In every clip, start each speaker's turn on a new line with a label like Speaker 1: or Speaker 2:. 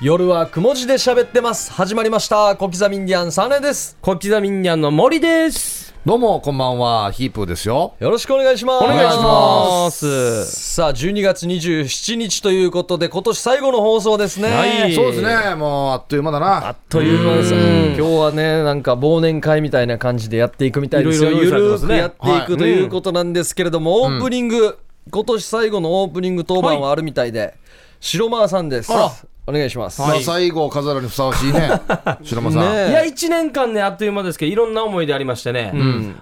Speaker 1: 夜はくも字で喋ってます。始まりました。小刻みインディアンサネです。
Speaker 2: 小刻みインディアンの森です。
Speaker 3: どうも、こんばんは、ヒープーですよ。
Speaker 1: よろしくお願いします。
Speaker 2: お願いします。
Speaker 1: さあ、12月27日ということで、今年最後の放送ですね。
Speaker 2: はい
Speaker 3: そうですね、もうあっという間だな。
Speaker 1: あっという間です。今日はね、なんか忘年会みたいな感じでやっていくみたいですよ。ゆるくやっていくということなんですけれども、オープニング、今年最後のオープニング当番はあるみたいで、白間さんです。お願いします。
Speaker 3: まあ、最後を飾るにふさわしいね。白間さん。
Speaker 1: ね
Speaker 2: いや、1年間ね、あっという間ですけど、いろんな思い出ありましてね。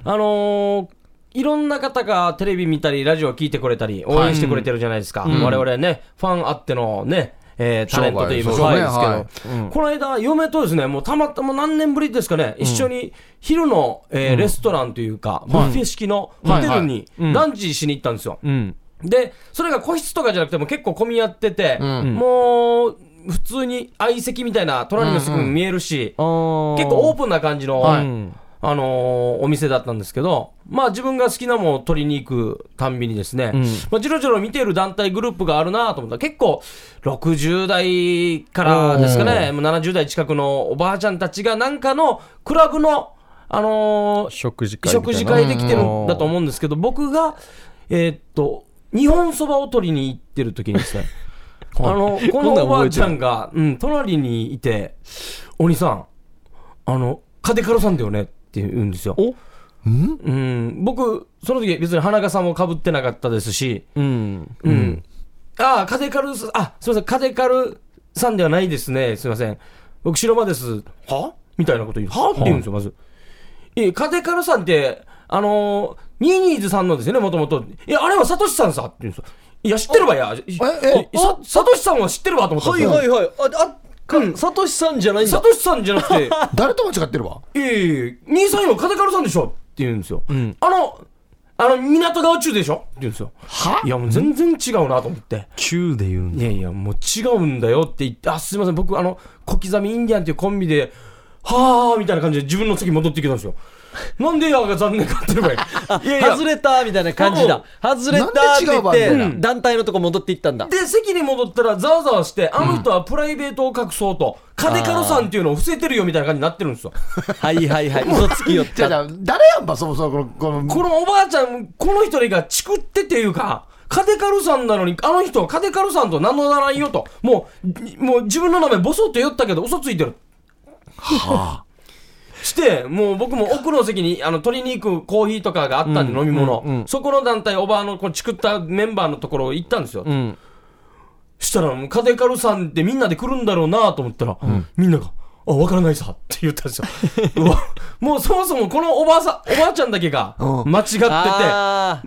Speaker 2: あのーいろんな方がテレビ見たり、ラジオ聞いてくれたり、応援してくれてるじゃないですか。我々ね、ファンあってのね、えータレントといいますか、
Speaker 3: 商売
Speaker 2: はいですけど、
Speaker 3: はい。
Speaker 2: この間、嫁とですね、もうたまたま何年ぶりですかね、一緒に昼の、えーレストランというか、ビュッフェ式のホテルにランチしに行ったんですよ。
Speaker 1: うん。
Speaker 2: で、それが個室とかじゃなくても結構混み合ってて、
Speaker 3: ん。
Speaker 2: もう、普通に相席みたいな隣の席も見えるし、
Speaker 1: あー。
Speaker 2: 結構オープンな感じの、
Speaker 3: はい。
Speaker 1: うん。
Speaker 2: あのーお店だったんですけど、まあ自分が好きなものを取りに行くたんびにですね、まあじろじろ見ている団体グループがあるなと思った。ら結構60代からですかね、もう70代近くのおばあちゃんたちがなんかのクラブの、あのー
Speaker 1: 食事会
Speaker 2: 食事会できてるんだと思うんですけど、僕が、えーっと、日本そばを取りに行ってる時にですね、あの、このおばあちゃんが、うん、隣にいて、お兄さん、あの、カデカロさんだよねって言うんですよ。
Speaker 1: お？
Speaker 2: うん、僕、その時別に花笠もかぶってなかったですし、
Speaker 1: うん。
Speaker 2: うん。ああ、カデカルさん、あ、すみません、カデカルさんではないですね。すみません。僕、白間です。は？みたいなこと言う。は？って言うんですよ、まず。いや、カデカルさんって、あのー、ニーニーズさんのですよね、もともと。いや、あれはサトシさんさって言うんですよ。いや、知ってるわや。え
Speaker 3: え
Speaker 2: さ、サトシさんは知ってるわと思ったん
Speaker 1: は。いはいはい。あ、あ、か、サトシさんじゃないんだ。
Speaker 2: サトシさんじゃなくて、
Speaker 3: 誰と間違ってるわ？
Speaker 2: いやいやいや、兄さんよ、カデカルさんでしょって言うんですよ。あの、あの、港川中でしょ？って言うんですよ。いや、もう全然違うなと思って。
Speaker 1: 中で言うん
Speaker 2: いやいや、もう違うんだよって言って、あ、すいません、僕、あの、小刻みインディアンっていうコンビで、はーみたいな感じで自分の席戻ってきたんですよ。なんでやが残念かってればいい。いやいや
Speaker 1: 外、れたみたいな感じだ。外れたって言って、
Speaker 3: うん
Speaker 1: 団体のとこ戻っていったんだ。
Speaker 2: で、席に戻ったらざわざわして、あの人はプライベートを隠そうと、カデカロさんっていうのを伏せてるよみたいな感じになってるんですよ。
Speaker 1: はいはいはい。嘘つきよった。
Speaker 3: じゃあじゃあ誰やんば、そもそも、この、この、
Speaker 2: このおばあちゃん、この一人がチクってっていうか、カデカルさんなのに、あの人はカデカルさんと名乗らないよと。もう、もう自分の名前ボソッと言ったけど嘘ついてる。して、もう僕も奥の席にあの取りに行くコーヒーとかがあったんで、飲み物、そこの団体、おばあのこうチクったメンバーのところ行ったんですよ。
Speaker 1: うん。
Speaker 2: したら、カデカルさんってみんなで来るんだろうなと思ったら、みんなが、あ、わからないさって言ったんですよ。うわもうそもそもこのおばあさん、おばあちゃんだけが
Speaker 3: うん
Speaker 2: 間違ってて、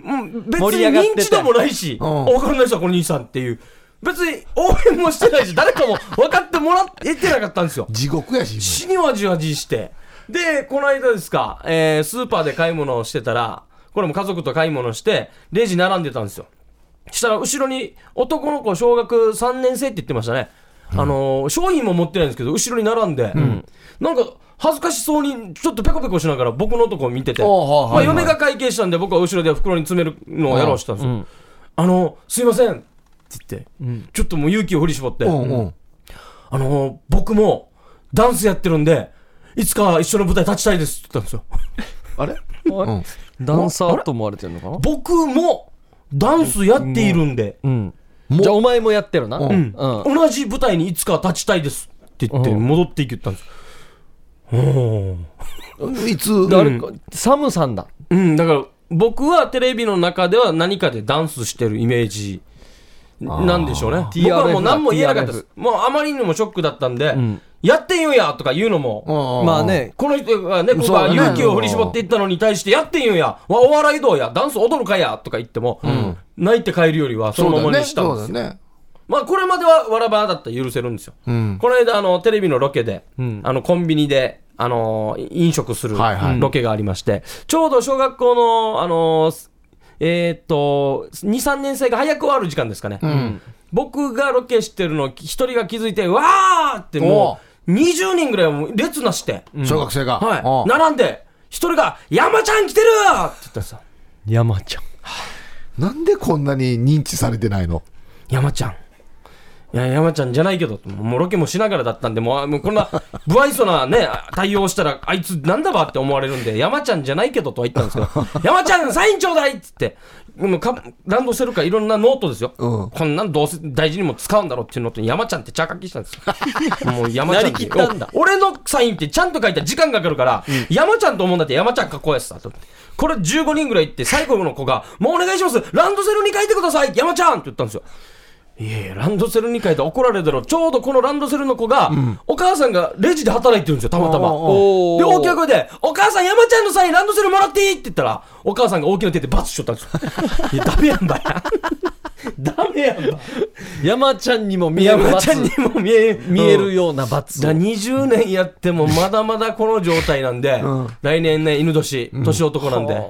Speaker 2: うん別
Speaker 1: 盛
Speaker 2: に認知度もないし、
Speaker 3: うん
Speaker 2: わからない人はこの兄さんっていう。別に応援もしてないし、誰かも分かってもらえてなかったんですよ。
Speaker 3: 地獄やし、
Speaker 2: 死にわじわじして。で、この間ですか、えースーパーで買い物をしてたら、これも家族と買い物して、レジ並んでたんですよ。したら、後ろに男の子、小学3年生って言ってましたね。あのー商品も持ってないんですけど、後ろに並んで、なんか、恥ずかしそうに、ちょっとペコペコしながら僕のとこ見てて、まあ、嫁が会計したんで、僕は後ろで袋に詰めるのをやろうとしたんですよ。あの、すいませんって言って、ちょっともう勇気を振り絞って、
Speaker 3: うんうん。
Speaker 2: あのー僕もダンスやってるんで、いつか一緒の舞台立ちたいですって言ったんですよ。
Speaker 3: あれ？うん。
Speaker 1: ダンサーと思われてるのかな？
Speaker 2: 僕もダンスやっているんで、
Speaker 1: うん。
Speaker 3: も
Speaker 1: じゃあお前もやってるな。
Speaker 3: うん
Speaker 1: うん。
Speaker 2: 同じ舞台にいつか立ちたいですって言って
Speaker 1: うん
Speaker 2: 戻っていき言ったんですよ。
Speaker 3: いつ、
Speaker 1: 誰か、サムさんだ。
Speaker 2: うん、だから僕はテレビの中では何かでダンスしてるイメージなんでしょうね。僕はもう何も言えなかったです。もうあまりにもショックだったんで、
Speaker 1: ん
Speaker 2: やってんよやとか言うのも、
Speaker 1: まあ。ね、
Speaker 2: この人がね、僕
Speaker 3: そうだね
Speaker 2: が勇気を振り絞っていったのに対して、やってんよや、わお笑いどうや、ダンス踊るかや？とか言っても、泣いて帰るよりはそのまま。にしたんですよ。まあ、これまではわらばらだったら許せるんですよ。
Speaker 3: うん。
Speaker 2: この間、あの、テレビのロケで、
Speaker 1: ん
Speaker 2: あの、コンビニで、あの、飲食するロケがありまして、ちょうど小学校の、あの、えーっと、2、3年生が早く終わる時間ですかね。
Speaker 3: うん。
Speaker 2: 僕がロケしてるの、一人が気づいて、わーってもう、20人ぐらいはもう列なして、
Speaker 3: 小学生が。
Speaker 2: はい、
Speaker 3: うん
Speaker 2: 並んで、一人が、山ちゃん来てるって言ったんですよ。
Speaker 1: 山ちゃん。
Speaker 3: なんでこんなに認知されてないの？
Speaker 2: 山ちゃん。いや、山ちゃんじゃないけど、もうロケもしながらだったんで、もう、もうこんな、不愛想なね、対応したら、あいつなんだばって思われるんで、山ちゃんじゃないけどとは言ったんですけど、山ちゃんサインちょうだいっつって、もうかランドセルかいろんなノートですよ。
Speaker 3: うん
Speaker 2: こんなんどうせ大事にも使うんだろうっていうノートに山ちゃんって茶書きしたんですよ。もう山ちゃん
Speaker 1: ったんだ
Speaker 2: お俺のサインってちゃんと書いたら時間かかるから、山ちゃんと思うんだって山ちゃん書こうやつだと。これ15人ぐらい行って、最後の子が、もうお願いしますランドセルに書いてください山ちゃんって言ったんですよ。いやいや、ランドセルに書いて怒られるだろう。ちょうどこのランドセルの子が、お母さんがレジで働いてるんですよ、たまたま。で、大きな声で、お母さん山ちゃんのサインランドセルもらっていいって言ったら、お母さんが大きな手でバツしちゃったんですよ。いや、ダメやんばや。ダメやんば。
Speaker 1: 山ちゃんにも見える罰
Speaker 2: 山ちゃんにも見え
Speaker 1: 見えるような罰
Speaker 2: だ
Speaker 1: を
Speaker 2: 20年やってもまだまだこの状態なんで、来年ね、犬年、年男なんで、
Speaker 1: は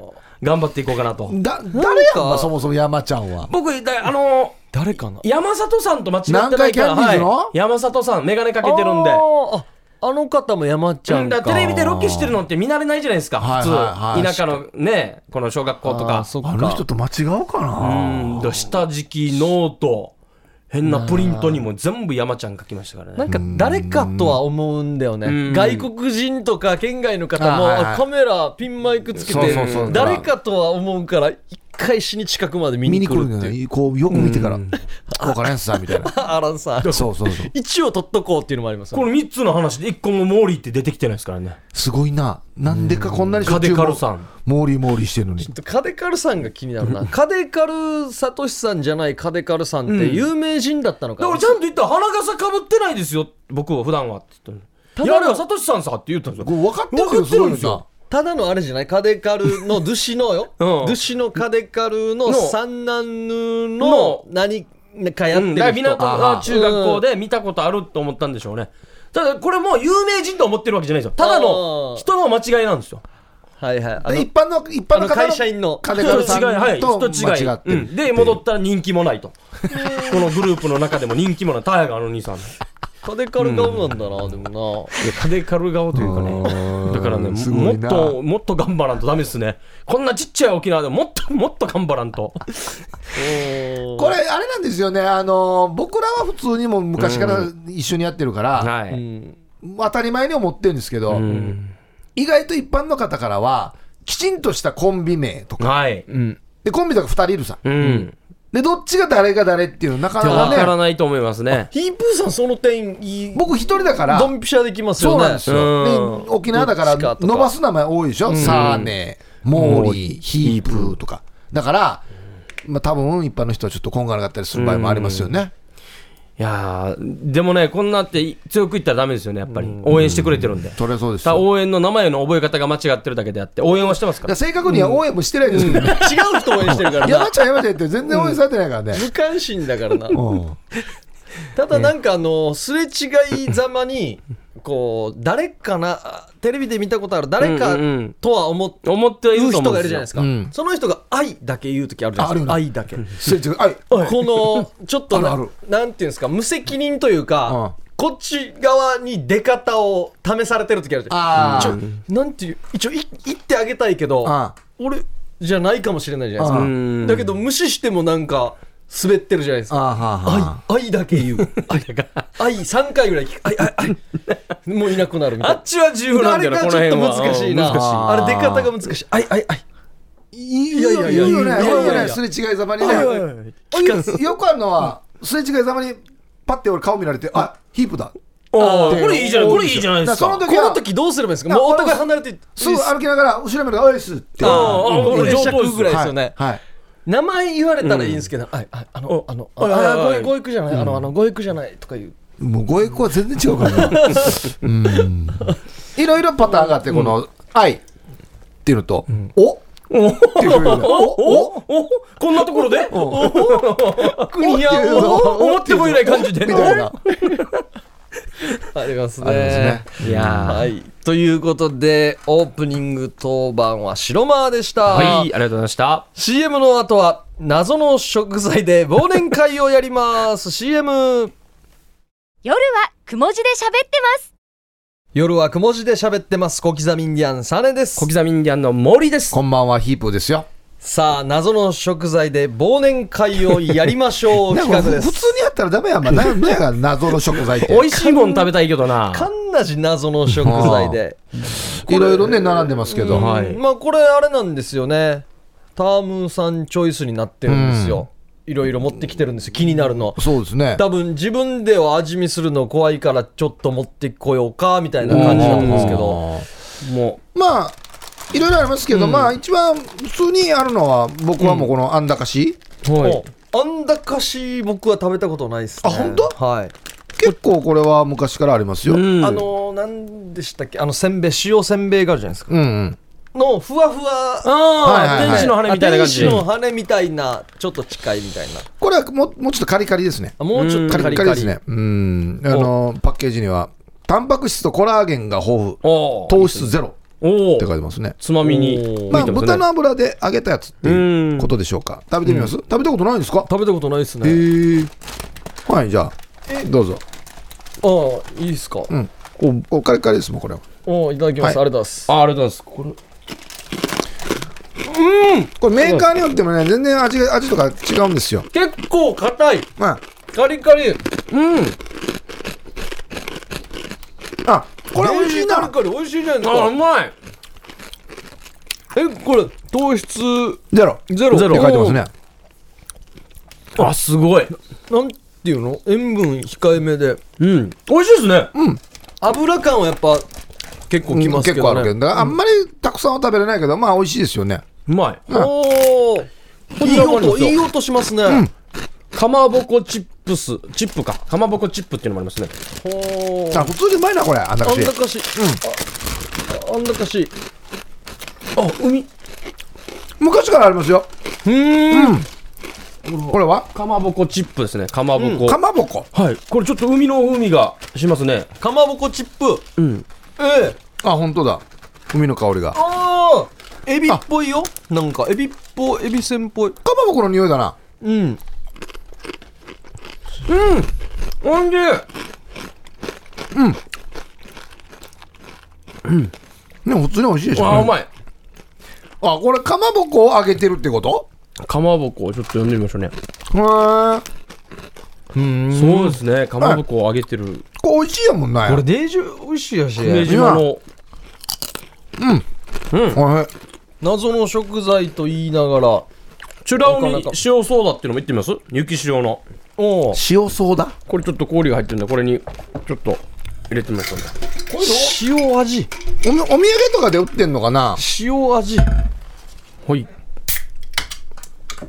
Speaker 2: 頑張っていこうかなと。
Speaker 3: だ誰やんばそもそも山ちゃんは
Speaker 2: 僕、だあの
Speaker 1: 誰かな？
Speaker 2: 山里さんと間違ってないから、
Speaker 3: 南海キャンディーズの？
Speaker 2: はい。山里さん、メガネかけてるんで。
Speaker 1: あーああの方も山ちゃ
Speaker 2: うん
Speaker 1: か
Speaker 2: からテレビでロケしてるのって見慣れないじゃないですか、
Speaker 3: はい
Speaker 2: 普通、
Speaker 3: はいはい。
Speaker 2: 田舎のね、この小学校とか。
Speaker 1: そっか。
Speaker 3: あの人と間違うか
Speaker 2: う
Speaker 3: な、
Speaker 2: ん、だ下敷き、ノート、変なプリントにも全部山ちゃん書きましたからね。
Speaker 1: なんか誰かとは思うんだよね。
Speaker 2: うん。
Speaker 1: 外国人とか県外の方もカメラピンマイクつけて誰かとは思うから一回死に近くまで見
Speaker 3: 見に
Speaker 1: に来
Speaker 3: 来るんだよ
Speaker 1: るっていう
Speaker 3: こうよく見てから。分からんさみたいな。
Speaker 1: アランさん。
Speaker 3: そうそうそう
Speaker 1: 一応取っとこうっていうのもありますよ
Speaker 2: この3つの話で1個もモーリーって出てきてないですからね。
Speaker 3: すごいな。なんでかこんなにしょ
Speaker 2: カデ
Speaker 3: っちゅう
Speaker 2: カルさん。
Speaker 3: モーリーモーリーしてるのに。
Speaker 1: ちょっとカデカルさんが気になるな。カデカルサトシさんじゃないカデカルさんって有名人だったのか。な
Speaker 2: だからちゃんと言ったら花笠かぶってないですよ、僕は普段はって言ったの。いや、あれはサトシさんさって言ったんですよ。
Speaker 3: これ分かってる
Speaker 2: んですよ。
Speaker 3: な。
Speaker 1: ただのあれじゃない？カデカルのドゥシのよ、
Speaker 2: うん。
Speaker 1: ドゥシのカデカルの
Speaker 2: の。
Speaker 1: 三男の
Speaker 2: の。
Speaker 1: 何かやって
Speaker 2: うん、だから
Speaker 1: る人、
Speaker 2: 港が中学校で見たことあると思ったんでしょうね。ただ、これも有名人と思ってるわけじゃないですよ。ただの人の間違いなんですよ。
Speaker 1: はいはい。
Speaker 3: 一般の一般の
Speaker 1: 会社員の。
Speaker 3: カデカルさん
Speaker 2: 人違い、はい、
Speaker 3: と
Speaker 2: 人違い。
Speaker 3: 間違って。る
Speaker 2: うん。で、戻ったら人気もないと。このグループの中でも人気もない。タヤがあの兄さん。い
Speaker 1: カデカル顔なんだな、でも
Speaker 2: や、カデカル顔というか
Speaker 3: う
Speaker 2: ね。
Speaker 3: ん
Speaker 2: だからね、もっと、もっと頑張らんとダメですね。こんなちっちゃい沖縄でもっと、もっと頑張らんと。
Speaker 1: な
Speaker 3: これあれなんですよねあの僕らは普通にも昔から一緒にやってるから、
Speaker 1: う
Speaker 2: はい。
Speaker 1: ん
Speaker 3: 当たり前に思ってるんですけど、
Speaker 2: うん
Speaker 3: 意外と一般の方からはきちんとしたコンビ名とか
Speaker 2: はい。
Speaker 1: うん
Speaker 3: でコンビとか2人いるさ
Speaker 2: うん。
Speaker 3: でどっちが誰が誰っていうのなかな
Speaker 2: わから
Speaker 3: かね
Speaker 2: ないと思いますね。
Speaker 1: ヒープーさんその点いい
Speaker 3: 僕一人だから。
Speaker 1: ドンピシャできますよね。
Speaker 3: そうなんですよ、
Speaker 2: うん。
Speaker 3: で沖縄だから伸ばす名前多いでしょ、サーネモーリー。ヒープーとか。だから、まあ多分一般の人はちょっとこんがらがったりする場合もありますよね、
Speaker 2: いやーでもね、こんなって強く言ったらダメですよね、やっぱり。応援してくれてるんで。
Speaker 3: それはそうです
Speaker 2: 応援の名前の覚え方が間違ってるだけであって、応援はしてますから。
Speaker 3: 正確には応援もしてないですけどね、
Speaker 1: 違う人応援してるからな。
Speaker 3: 山ちゃん山ちゃんって全然応援されてないからね、
Speaker 1: 無関心だからな。
Speaker 3: うん。
Speaker 1: ただなんかあのすれ違いざまに こう誰かなあテレビで見たことある誰かとは思って
Speaker 2: 思ってはい
Speaker 1: 言う人がいるじゃないですか、
Speaker 3: うん。
Speaker 1: その人が愛だけ言う時あるじゃないですか。
Speaker 3: あ
Speaker 1: 愛だけ。このちょっとな
Speaker 3: ある
Speaker 1: なんていうんですか無責任というか、こっち側に出方を試されてる時あるじゃん
Speaker 3: あ
Speaker 1: ちょなんていう一応い言ってあげたいけど
Speaker 3: あ
Speaker 1: 俺じゃないかもしれないじゃないです
Speaker 3: あ
Speaker 1: か。
Speaker 2: うん。
Speaker 1: だけど無視してもなんか滑ってるじゃないですか。
Speaker 3: あは
Speaker 1: 愛愛だけ言う。愛愛3回ぐらい聞く。愛愛愛。もういなくなるみたいな。
Speaker 2: あっちは自由なんだよな、
Speaker 1: あれがちょっと
Speaker 2: この辺は。
Speaker 1: 難しいな。
Speaker 2: うん難しい。
Speaker 1: あれ出方が難しい。愛愛愛。
Speaker 3: いい
Speaker 1: いやいやいや
Speaker 3: 言うよね。
Speaker 1: いやい
Speaker 3: よね。すれ違いざまにね。よよくあるのはすれ違いざまにパッて俺顔見られてあヒープだ。
Speaker 2: これいいじゃない、これいいじゃないですか。
Speaker 3: その時は
Speaker 1: この時どうすればいいんですか？もうお互い離れて。
Speaker 3: すぐ歩きながら後ろ見ると「おいっす」って。
Speaker 2: あーあ上等
Speaker 1: ぐらいですよね。
Speaker 3: はいはい
Speaker 1: 名前言われたらいいんですけど、あああの、あの、ああご育じゃない、あの、あの、ご育じゃないとか言う。
Speaker 3: もうご栄光は全然違うからな うん。いろいろパターンがあってこの「愛」っていうのと「お」っていうふうに。おお
Speaker 2: お。こんなところで？
Speaker 1: 国や
Speaker 3: っていうの
Speaker 2: 思ってもいない感じで。
Speaker 3: みたいな
Speaker 1: ありますね。
Speaker 3: ありますね
Speaker 2: いやー
Speaker 1: はい。ということで、オープニング当番は白間でした。
Speaker 2: はい、ありがとうございました。
Speaker 1: CM の後は、謎の食材で忘年会をやります。CM。
Speaker 4: 夜はくも字で喋ってます。
Speaker 1: 夜はくも字で喋ってます。小刻みインディアン、サネです
Speaker 2: 小。刻みインディアンの森です。
Speaker 3: こんばんはヒープーですよ
Speaker 1: さあ謎の食材で忘年会をやりましょう 企画です。
Speaker 3: か普通にやったらダメやんまなんなんや謎の食材って。
Speaker 2: 美味しいもん食べたいけどな。
Speaker 1: かんなじ謎の食材で。
Speaker 3: いろいろね並んでますけど、
Speaker 1: うん。
Speaker 2: はい。
Speaker 1: まあこれあれなんですよね。タームーさんチョイスになってるんですよ、いろいろ持ってきてるんですよ。気になるの。
Speaker 3: そうですね。
Speaker 1: 多分自分では味見するの怖いからちょっと持ってこようかみたいな感じだと思うんですけど。
Speaker 2: も
Speaker 3: まあいろいろありますけど、まあ一番普通にあるのは僕はもうこのあんだかし、
Speaker 2: う、はい。
Speaker 1: おあんだかし僕は食べたことないですね。
Speaker 3: あ本当？
Speaker 1: はい。
Speaker 3: 結構これは昔からありますよ、うん。
Speaker 2: うん
Speaker 1: あのー、なんでしたっけ？あのせんべい塩せんべいがあるじゃないですか。
Speaker 3: うん
Speaker 1: のふわふわ
Speaker 2: ああ、
Speaker 3: はいはいはい。
Speaker 2: 天使の羽みたいな感じ。
Speaker 1: 天使の羽みたいなちょっと近いみたいな。
Speaker 3: これはもうもうちょっとカリカリですね。
Speaker 1: あもうちょっと
Speaker 3: カリ
Speaker 1: カリ。
Speaker 3: ですね。うん。あのパッケージにはタンパク質とコラーゲンが豊富。糖質ゼロ。
Speaker 2: お
Speaker 3: って
Speaker 2: お
Speaker 3: 書いてますね。
Speaker 2: つまみに
Speaker 3: まあ豚の油で揚げたやつっていうことでしょうか。食べてみます、食べたことないんですか？
Speaker 1: 食べたことないです
Speaker 3: へ
Speaker 1: ね
Speaker 3: えはいじゃあ。どうぞ。
Speaker 1: ああいいですか？
Speaker 3: うん。こうこうカリカリですもんこれは。
Speaker 1: おいただきます、
Speaker 3: はい。
Speaker 1: ありがとうございます。
Speaker 2: あありがとうございます。これ。
Speaker 3: これメーカーによってもね全然味が味とか違うんですよ。
Speaker 1: 結構硬い。
Speaker 3: まあ
Speaker 1: カリカリ。
Speaker 2: うん。
Speaker 3: あこれ美味しいな。
Speaker 1: カリカリ美味しいじゃないですか。
Speaker 2: あうまい。
Speaker 1: えこれ糖質
Speaker 3: ゼロ。
Speaker 1: ゼロ。
Speaker 2: ゼロ
Speaker 3: って書いてますね。
Speaker 2: あすごい。
Speaker 1: なんていうの？塩分控えめで。
Speaker 2: うん。美味しいですね。
Speaker 1: 油感はやっぱ結構きますけ
Speaker 3: 結構あるけ
Speaker 1: ど。ね
Speaker 3: あんまりたくさんは食べれないけどまあ美味しいですよね。
Speaker 2: うまい。
Speaker 1: おおいい音いい音しますね、
Speaker 2: かまぼこチップスチップか。かまぼこチップっていうのもありますね。
Speaker 1: ほー。
Speaker 3: あ普通にうまいなこれ。あんだかし。
Speaker 1: あんだかし、ああんだかし。
Speaker 2: あ海。
Speaker 3: 昔からありますよ。
Speaker 1: うん。
Speaker 3: これは？
Speaker 2: かまぼこチップですね。かまぼこ、
Speaker 3: かまぼこ。
Speaker 2: はい。これちょっと海の海がしますね。
Speaker 1: かまぼこチップ。
Speaker 2: うん。
Speaker 1: ええ。
Speaker 3: あ本当だ。海の香りが。か
Speaker 1: ああエビっぽいよ。なんかエビっぽいエビせんっぽい。
Speaker 3: まぼこの匂いだな。
Speaker 1: うん
Speaker 2: おいしい。
Speaker 3: ね普通に美味しいでしょ
Speaker 2: あうまい。
Speaker 3: あこれかまぼこを揚げてるってこと？
Speaker 2: かまぼこをちょっと読んでみましょうね。
Speaker 3: へえ
Speaker 1: うん。
Speaker 2: そうですね。かまぼこを揚げてる。
Speaker 3: これ美味しいやもんな。
Speaker 1: これデージ美味しいやし。
Speaker 2: 久米島の。
Speaker 3: はい
Speaker 1: 謎の食材と言いながら。
Speaker 2: チュラオに塩ソーダってい。うのも言ってみます雪塩の
Speaker 1: おお
Speaker 3: 塩ソーダ？
Speaker 2: これちょっと氷が入ってるんでこれにちょっと入れてみましょうね。
Speaker 1: 塩味。
Speaker 3: おみお土産とかで売ってんのかな？
Speaker 1: 塩味。
Speaker 2: はい。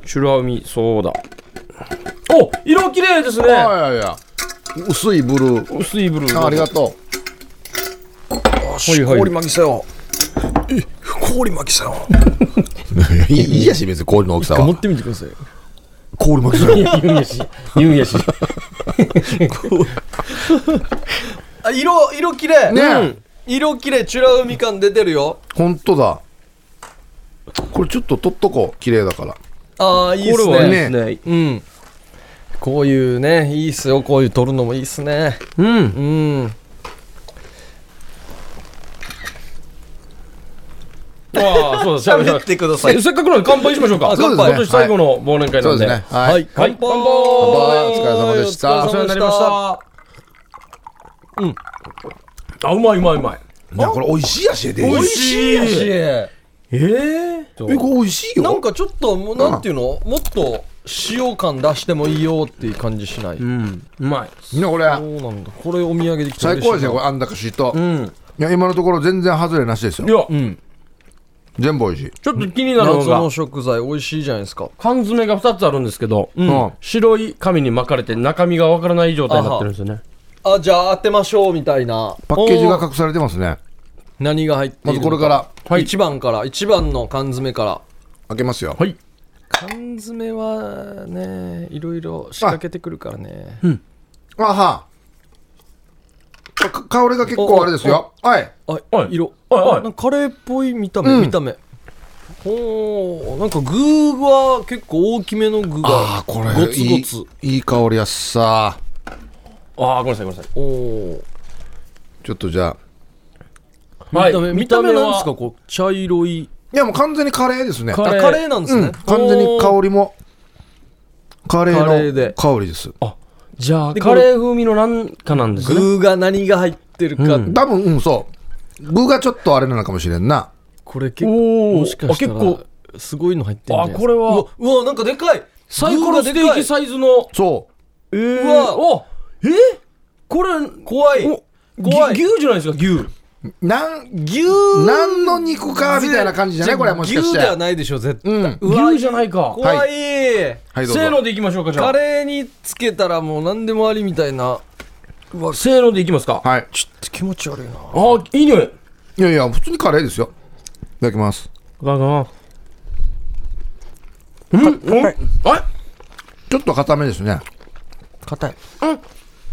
Speaker 2: チュラ海ソーダ。お色綺麗ですね。
Speaker 3: いやいや。薄いブルー。
Speaker 2: 薄いブルー。
Speaker 3: あありがと
Speaker 2: はいはい。
Speaker 1: 氷巻きせよ。え氷巻きせよ。
Speaker 3: う いいいいやし別に氷の大きさは。
Speaker 1: 持ってみてください
Speaker 3: 氷巻きさ
Speaker 2: いや言うんやし言うんやし
Speaker 1: あ色色綺麗。
Speaker 3: ねえ。
Speaker 1: うん色綺麗。チュラ海感出てるよ。
Speaker 3: 本当だ。これちょっと取っとこう。綺麗だから。
Speaker 1: ああいいっす
Speaker 2: これはいい
Speaker 1: ね。
Speaker 2: ですね
Speaker 1: うん。こういうねいいっすよ。こういう撮るのもいいっすね。
Speaker 2: うん。
Speaker 1: うん
Speaker 2: ああそうだ
Speaker 1: 喋ってください。
Speaker 2: せせっかくなんで乾杯しましょうか。
Speaker 3: あそうですね。
Speaker 2: 今年最後の忘年会
Speaker 3: そ
Speaker 2: なで。
Speaker 3: うんですね。は
Speaker 1: はい。い、乾杯。
Speaker 2: 乾杯。
Speaker 3: お疲れ様でした。
Speaker 1: お疲れ様で
Speaker 2: お世話になりました。あうまいうまいうまい。
Speaker 3: ねこれ美味しいやしで
Speaker 2: 美味
Speaker 1: しいやし
Speaker 2: ええ
Speaker 3: えこれ美味しいよ。
Speaker 1: なんかちょっともうなんていうのもっと塩感出してもいいよっていう感じしない、
Speaker 2: うん。うまい。
Speaker 3: ねこれ。
Speaker 1: そうなんだ。これお土産できたら
Speaker 3: 最高ですねこれあんだかしと
Speaker 1: うん。
Speaker 3: いや今のところ全然外れなしですよ。
Speaker 2: いや。
Speaker 1: うん
Speaker 3: 全部美味しい。
Speaker 2: ちょっと気になるの
Speaker 1: 謎の
Speaker 2: が
Speaker 1: 食材美味しいじゃないですか。
Speaker 2: 缶詰が2つあるんですけど、
Speaker 3: うん。
Speaker 2: 白い紙に巻かれて中身がわからない状態になってるんですよね。
Speaker 1: あじゃあ当てましょうみたいな。
Speaker 3: パッケージが
Speaker 1: お
Speaker 3: 隠されてますね。
Speaker 1: 何が入ってい
Speaker 3: ま
Speaker 1: るの
Speaker 3: ずこれから。
Speaker 2: はい。
Speaker 1: 1番から。1番の缶詰から。
Speaker 3: 開けますよ。
Speaker 2: はい。
Speaker 1: 缶詰はねいろいろ仕掛けてくるからね。
Speaker 3: あは。か香りが結構あれですよ。はい。
Speaker 1: あ
Speaker 2: はい。
Speaker 1: 色。
Speaker 2: はい
Speaker 1: カレーっぽい見た目、
Speaker 3: うん。
Speaker 1: 見た目。ほーなんか具は結構大きめの具が
Speaker 3: ああこれ
Speaker 1: ゴツゴツ。
Speaker 3: いい香りやっさ。
Speaker 2: ああごめんなさいごめんなさい。
Speaker 1: おお
Speaker 3: ちょっとじゃ
Speaker 2: はい。
Speaker 1: 見た目見た目なんですか？こう茶色い。
Speaker 3: いやもう完全にカレーですね。
Speaker 2: カレー。
Speaker 1: なんですね。
Speaker 3: うん、完全に香りもカレ
Speaker 1: ー
Speaker 3: の香りです
Speaker 2: じゃあ
Speaker 1: で
Speaker 2: カレー風味のなんかなんですね。
Speaker 1: 具が何が入ってるか、
Speaker 2: うん。
Speaker 3: 多分うんそう。具がちょっとあれなのかもしれんな。
Speaker 1: これ結構もしかしたら
Speaker 2: あ結構。
Speaker 1: すごいの入ってるんじゃない？ですか
Speaker 2: あこれは。
Speaker 1: うわうわなんかでかい。
Speaker 2: サイコロステーキサイズの。
Speaker 3: そ
Speaker 2: えー。
Speaker 1: うわ
Speaker 2: おえこれ
Speaker 1: 怖い。
Speaker 2: お
Speaker 1: 怖い。
Speaker 2: ぎ牛じゃないですか？牛。
Speaker 3: うなん
Speaker 1: 牛
Speaker 3: 何の肉かみたいな感じじゃないこれもしかして。
Speaker 1: 牛ではないでしょ絶対、
Speaker 3: うん。
Speaker 1: うわ
Speaker 2: 牛じゃないか。
Speaker 1: 怖い、
Speaker 3: はい。どうぞ。
Speaker 2: せーのでいきましょうかじゃあ。
Speaker 1: カレーにつけたらもう何でもありみたいな。うわ
Speaker 2: せーのでいきますか。
Speaker 3: はい。
Speaker 1: ちょっと気持ち悪いな。
Speaker 2: あいい匂い。
Speaker 3: いやいや普通にカレーですよ。いただきます。
Speaker 2: うん？うん？あれ
Speaker 3: ちょっと固めですね。
Speaker 1: 硬い。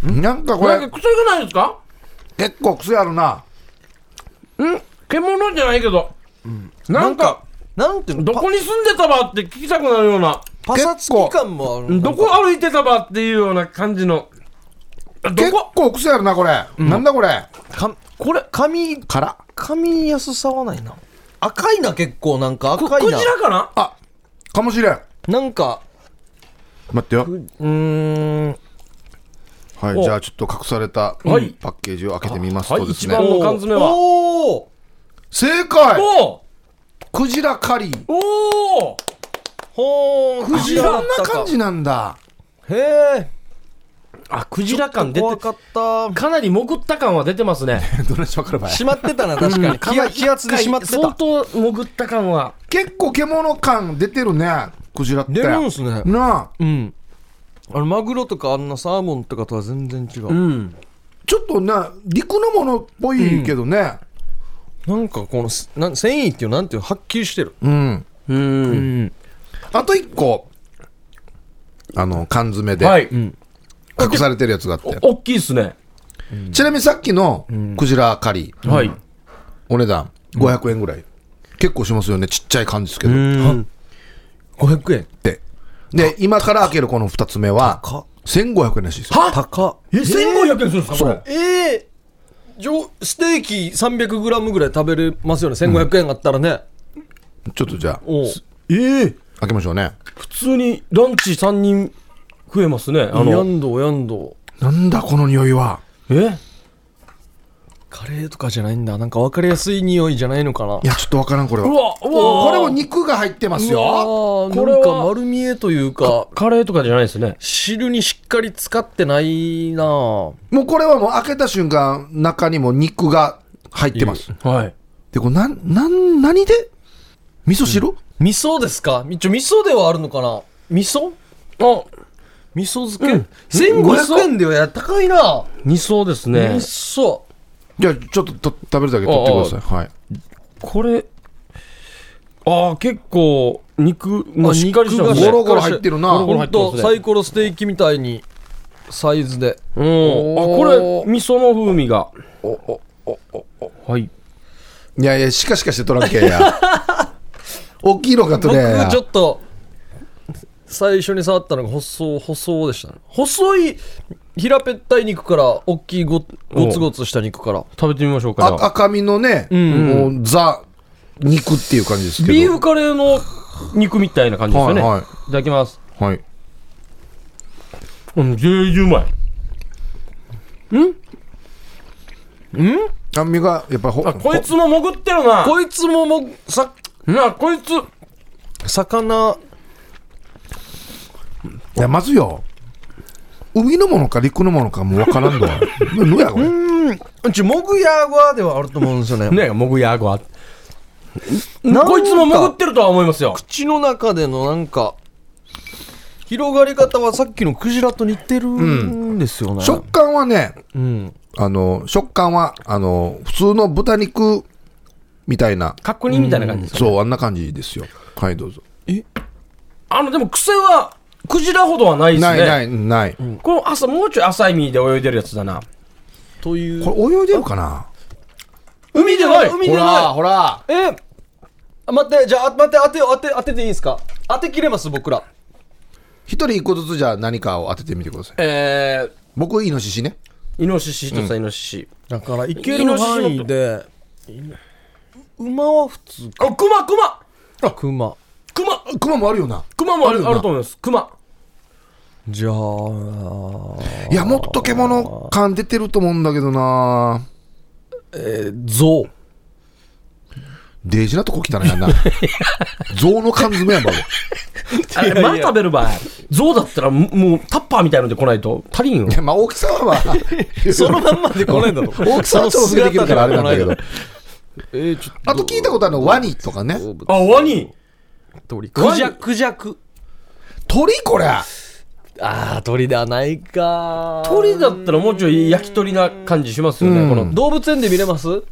Speaker 3: なんかこれ。
Speaker 2: なんか癖がないですか？
Speaker 3: 結構癖あるな。
Speaker 2: うん？獣じゃないけど。なんか
Speaker 1: なんていうの？
Speaker 2: どこに住んでたばって聞きたくなるような。
Speaker 1: パサつき感もある。
Speaker 2: どこ歩いてたばっていうような感じの。ど
Speaker 3: 結
Speaker 2: こ
Speaker 3: 構癖あるなこれ、なんだこれ？
Speaker 1: かこれ髪
Speaker 3: 辛
Speaker 1: 噛みやすさはないな。赤いな結構。なんか赤いな。
Speaker 2: ジラかな？
Speaker 3: あかもしれん。
Speaker 1: なんか。
Speaker 3: 待ってよ。
Speaker 1: うーん
Speaker 3: はい。
Speaker 2: お。
Speaker 3: じゃあちょっと隠された
Speaker 2: はい。
Speaker 3: パッケージを開けてみます
Speaker 2: はい。
Speaker 3: とですね、
Speaker 2: 一番の缶詰は？
Speaker 1: おお
Speaker 3: 正解。
Speaker 2: お
Speaker 3: クジラカリー。
Speaker 2: おお
Speaker 3: クジラこんな感じなんだ。
Speaker 1: へえ
Speaker 2: あクジラ感出て
Speaker 1: 怖かった。
Speaker 2: かなり潜った感は出てますね。
Speaker 3: どないしわかるばい
Speaker 1: 閉まってたな確かに。気圧気圧で閉まって
Speaker 2: 相
Speaker 1: た
Speaker 2: 当潜った感は。
Speaker 3: 結構獣感出てるねクジラって。
Speaker 1: 出るんすね。
Speaker 3: なあ。
Speaker 1: うんあのマグロとかあんなサーモンとかとは全然違う、
Speaker 2: うん。
Speaker 3: ちょっとな陸のものっぽいけどね。
Speaker 1: なんかこのすなん繊維っていうのなんていうのはっきりしてる。
Speaker 3: うん、
Speaker 2: うん。
Speaker 1: うん
Speaker 3: あと一個。あの缶詰で
Speaker 2: はい。
Speaker 1: ん。
Speaker 3: 隠されてるやつがあって、
Speaker 2: お大きいっすね。
Speaker 3: ちなみにさっきのクジラカリー、
Speaker 2: はい。
Speaker 3: お値段。500円ぐらい、結構しますよね。ちっちゃい感じですけど、っ
Speaker 2: うん。
Speaker 1: 500円
Speaker 3: てで今から開けるこの2つ目は
Speaker 1: 高っ。
Speaker 3: 1500円らしいですよ。
Speaker 2: は
Speaker 1: 高っ。
Speaker 2: え1500円するんですか？
Speaker 3: そう。
Speaker 1: ええじょステーキ 300g ぐらい食べれますよね。1500円あったらね、
Speaker 3: ちょっとじゃあ
Speaker 2: ええ
Speaker 3: 開けましょうね。
Speaker 2: 普通にランチ3人増えますね。あ
Speaker 1: や
Speaker 2: の
Speaker 1: んどやんど。
Speaker 3: なんだこの匂いは。
Speaker 2: え？
Speaker 1: カレーとかじゃないんだ。なんか分かりやすい匂いじゃないのかな。い
Speaker 3: やちょっとわからんこれは。
Speaker 2: うわうわ。
Speaker 3: これも肉が入ってますよ。
Speaker 1: こ
Speaker 2: これは
Speaker 1: れは丸見えというか。
Speaker 2: カレーとかじゃないですね。
Speaker 1: 汁にしっかり使ってないなぁ。
Speaker 3: もうこれはもう開けた瞬間中にも肉が入ってます。
Speaker 2: はい。
Speaker 3: でこれなんなん何で？味噌汁、
Speaker 1: 味噌ですか？一応味噌ではあるのかな？味噌？
Speaker 2: あ。
Speaker 1: 味噌漬け、
Speaker 2: うん。
Speaker 1: 1500円ではや高いな。
Speaker 2: 2層です
Speaker 1: 味
Speaker 2: ね
Speaker 1: 噌
Speaker 3: じゃあちょっとと食べるだけ取ってください。はい。
Speaker 2: これああ結構肉も
Speaker 1: あ
Speaker 2: しっかりしてますね。
Speaker 3: ゴロゴロ入ってるな。
Speaker 2: ゴロゴロ
Speaker 1: ほ
Speaker 2: てますね。
Speaker 1: サイコロステーキみたいにサイズで。
Speaker 2: うん。あこれ味噌の風味が。はい。
Speaker 3: いやいやしかしかして取らんけや。大きいのかと
Speaker 1: 僕
Speaker 3: ね
Speaker 1: ちょっと最初に触ったのが細細でしたね。細い平べったい肉から大きいごごつごつした肉から。
Speaker 2: 食べてみましょうかじゃあ。
Speaker 3: あ赤身のね、もうザ肉っていう感じですけど。
Speaker 2: ビーフカレーの肉みたいな感じですよね、
Speaker 3: はいはい。
Speaker 2: いただきます。
Speaker 3: はい。
Speaker 2: うん全然うまい。
Speaker 3: 酸味がやっぱりほ
Speaker 2: あこいつも潜ってるな。
Speaker 1: こいつももうさ
Speaker 2: なこいつ。
Speaker 1: 魚
Speaker 3: いやまずよ。海のものか陸のものかもう分からんのは。ぬやこれ。
Speaker 1: うちモグヤゴアではあると思うんですよね。
Speaker 2: ね潜やごは
Speaker 1: なんか
Speaker 2: こいつも潜ってるとは思いますよ。
Speaker 1: 口の中でのなんか広がり方はさっきのクジラと似てるんですよね、
Speaker 3: 食感はね
Speaker 1: うん、
Speaker 3: あの食感はあの普通の豚肉みたいな。
Speaker 2: 角煮みたいな感じですか、ね。
Speaker 3: そうあんな感じですよ。はいどうぞ。
Speaker 2: あのでも癖はクジラほどはないですね。
Speaker 3: ないないない、
Speaker 2: この朝もうちょい浅い身で泳いでるやつだな。
Speaker 1: という。
Speaker 3: これ泳いでるかな？
Speaker 2: 海でない。
Speaker 3: ほ
Speaker 1: 海でない。
Speaker 3: らほら。
Speaker 1: えあ待ってじゃあ待って当て当て当てていいですか？当てきれます僕ら。
Speaker 3: 一人一個ずつじゃあ何かを当ててみてください。
Speaker 2: え
Speaker 3: 僕イノシシね。
Speaker 2: ー、イノシシ一つはイノシシ、
Speaker 1: だからいける範囲で、馬は普通
Speaker 2: あ熊熊。
Speaker 1: 熊
Speaker 2: 熊。
Speaker 3: 熊もあるよな。
Speaker 2: 熊もあ
Speaker 3: ある
Speaker 2: あると思います。熊。
Speaker 1: じゃあ。
Speaker 3: いやもっと獣感出てると思うんだけどな。
Speaker 1: えー、象。
Speaker 3: デージなとこ来たなやんな。象の缶詰やんば俺
Speaker 2: あれまだ食べる場合象だったらももうタッパーみたいので来ないと。足りんよ。
Speaker 3: いやまあ大きさはまあ。
Speaker 1: そのまんまで来ないんだろ。
Speaker 3: 大きさは調整できるからあれなんだけど。
Speaker 1: えー、ちょっ
Speaker 3: あと聞いたことあるのワニとかね。
Speaker 2: あワニ
Speaker 1: 鳥クジャク。ジャク。
Speaker 3: 鳥これ。
Speaker 1: ああ鳥ではないか。
Speaker 2: 鳥だったらもうちょい焼き鳥な感じしますよね、
Speaker 3: うん。
Speaker 2: この。
Speaker 1: 動物園で見れます？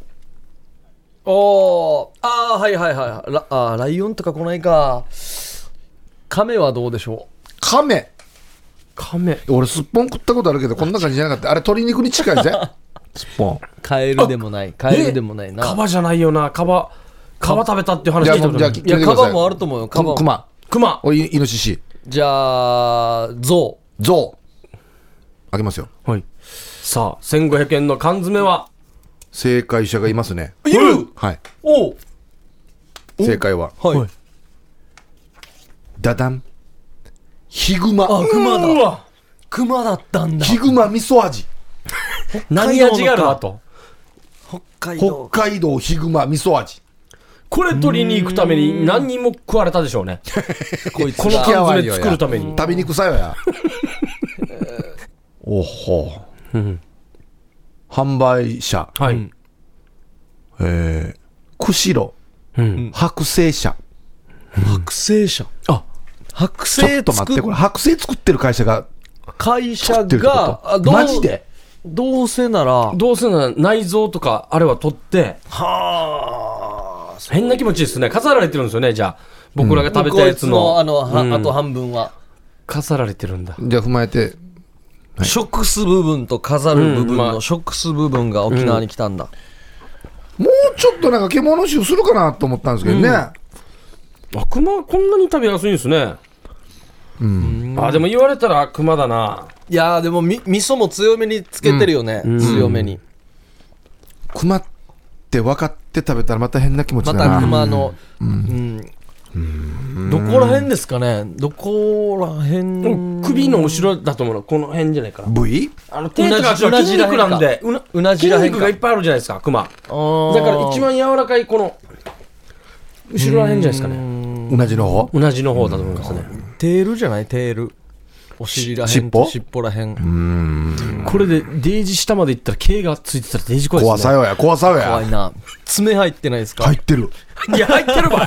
Speaker 1: おー。ああはいはいはいラあーライオンとか来ないか。亀はどうでしょ
Speaker 3: 亀
Speaker 2: 亀
Speaker 3: 俺すっぽん食ったことあるけどこんな感じじゃなかった。あれ鶏肉に近いぜ。すっぽん。
Speaker 1: うカエルでもない。カエルでもないな。
Speaker 2: カバじゃないよな。カバカバ食べたっていう話聞いたことない。
Speaker 1: いやカバもあると思うよカバも。
Speaker 3: クマ
Speaker 2: 熊。
Speaker 3: おいイノシシ。
Speaker 1: じゃあ象
Speaker 3: ゾウ。あげますよ。
Speaker 2: はい。さあ1500円の缶詰は？
Speaker 3: 正解者がいますね。
Speaker 1: いる。
Speaker 3: はい。
Speaker 1: おう。
Speaker 3: 正解は。
Speaker 1: はい、
Speaker 2: はい。
Speaker 3: ダダン。ヒグマ。
Speaker 1: あ熊だ。
Speaker 2: うわ。
Speaker 1: 熊だったんだ。
Speaker 3: ヒグマ味噌味。
Speaker 2: 何味があるわと。
Speaker 1: 北海
Speaker 3: 北
Speaker 1: 道
Speaker 3: 海道ヒグマ味噌味
Speaker 2: これ取りに行くために何人も食われたでしょうね。
Speaker 1: こいつ
Speaker 2: この
Speaker 1: が
Speaker 2: 缶詰作るために。
Speaker 3: 食べにくさよや。おほ。
Speaker 2: うん。
Speaker 3: 販売者。
Speaker 2: はい、
Speaker 3: えー、釧路。
Speaker 2: うん。
Speaker 3: 剥製社
Speaker 1: 剥製車
Speaker 2: あ
Speaker 1: 剥
Speaker 3: ちょ
Speaker 1: 製
Speaker 3: っと待って
Speaker 1: 作
Speaker 3: これ。剥製作ってる会社が。
Speaker 1: 会社が
Speaker 3: マジで？
Speaker 1: どうせなら。
Speaker 2: どうせなら内臓とかあれは取って。
Speaker 1: はあ
Speaker 2: 変な気持ちですね。飾られてるんですよねじゃあ。僕らが食べたやつ
Speaker 1: こいつのあ
Speaker 2: の,、
Speaker 1: あと半分は。
Speaker 2: 飾られてるんだ。
Speaker 3: じゃあ踏まえて。
Speaker 1: 食す部分と飾る部分の食す部分が沖縄に来たんだ、
Speaker 3: もうちょっとなんか獣臭するかなと思ったんですけどね、
Speaker 2: あ熊はこんなに食べやすいんですね。
Speaker 3: うん。
Speaker 2: あでも言われたら熊だな。い
Speaker 1: やーでもみ味噌も強めにつけてるよね、
Speaker 2: うん。
Speaker 1: 強めに。
Speaker 3: 熊って分かって食べたらまた変な気持ち
Speaker 1: ま
Speaker 3: だな
Speaker 1: た熊のうん、どこら辺ですかね？どこら辺？
Speaker 2: 首の後ろだと思うの。この辺じゃないかな
Speaker 3: 部位？
Speaker 2: あの手とか足は筋肉なんでうな
Speaker 1: うなじらへんか。
Speaker 2: 筋肉がいっぱいあるじゃないですか熊。だ
Speaker 1: あー。
Speaker 2: から一番柔らかいこの後ろらへんじゃないですかね。
Speaker 3: うなじの方？
Speaker 2: うなじの方だと思いますね。
Speaker 1: テールじゃない？テールお尻らへん
Speaker 3: 尻尾？
Speaker 1: と尻尾らへん。
Speaker 3: うん。
Speaker 2: これでデージ下まで行ったら毛がついてたらデージ怖いです
Speaker 3: さよや怖さよや。
Speaker 1: 怖いな。爪入ってないですか、
Speaker 3: 入ってる。
Speaker 2: いや入ってるわ。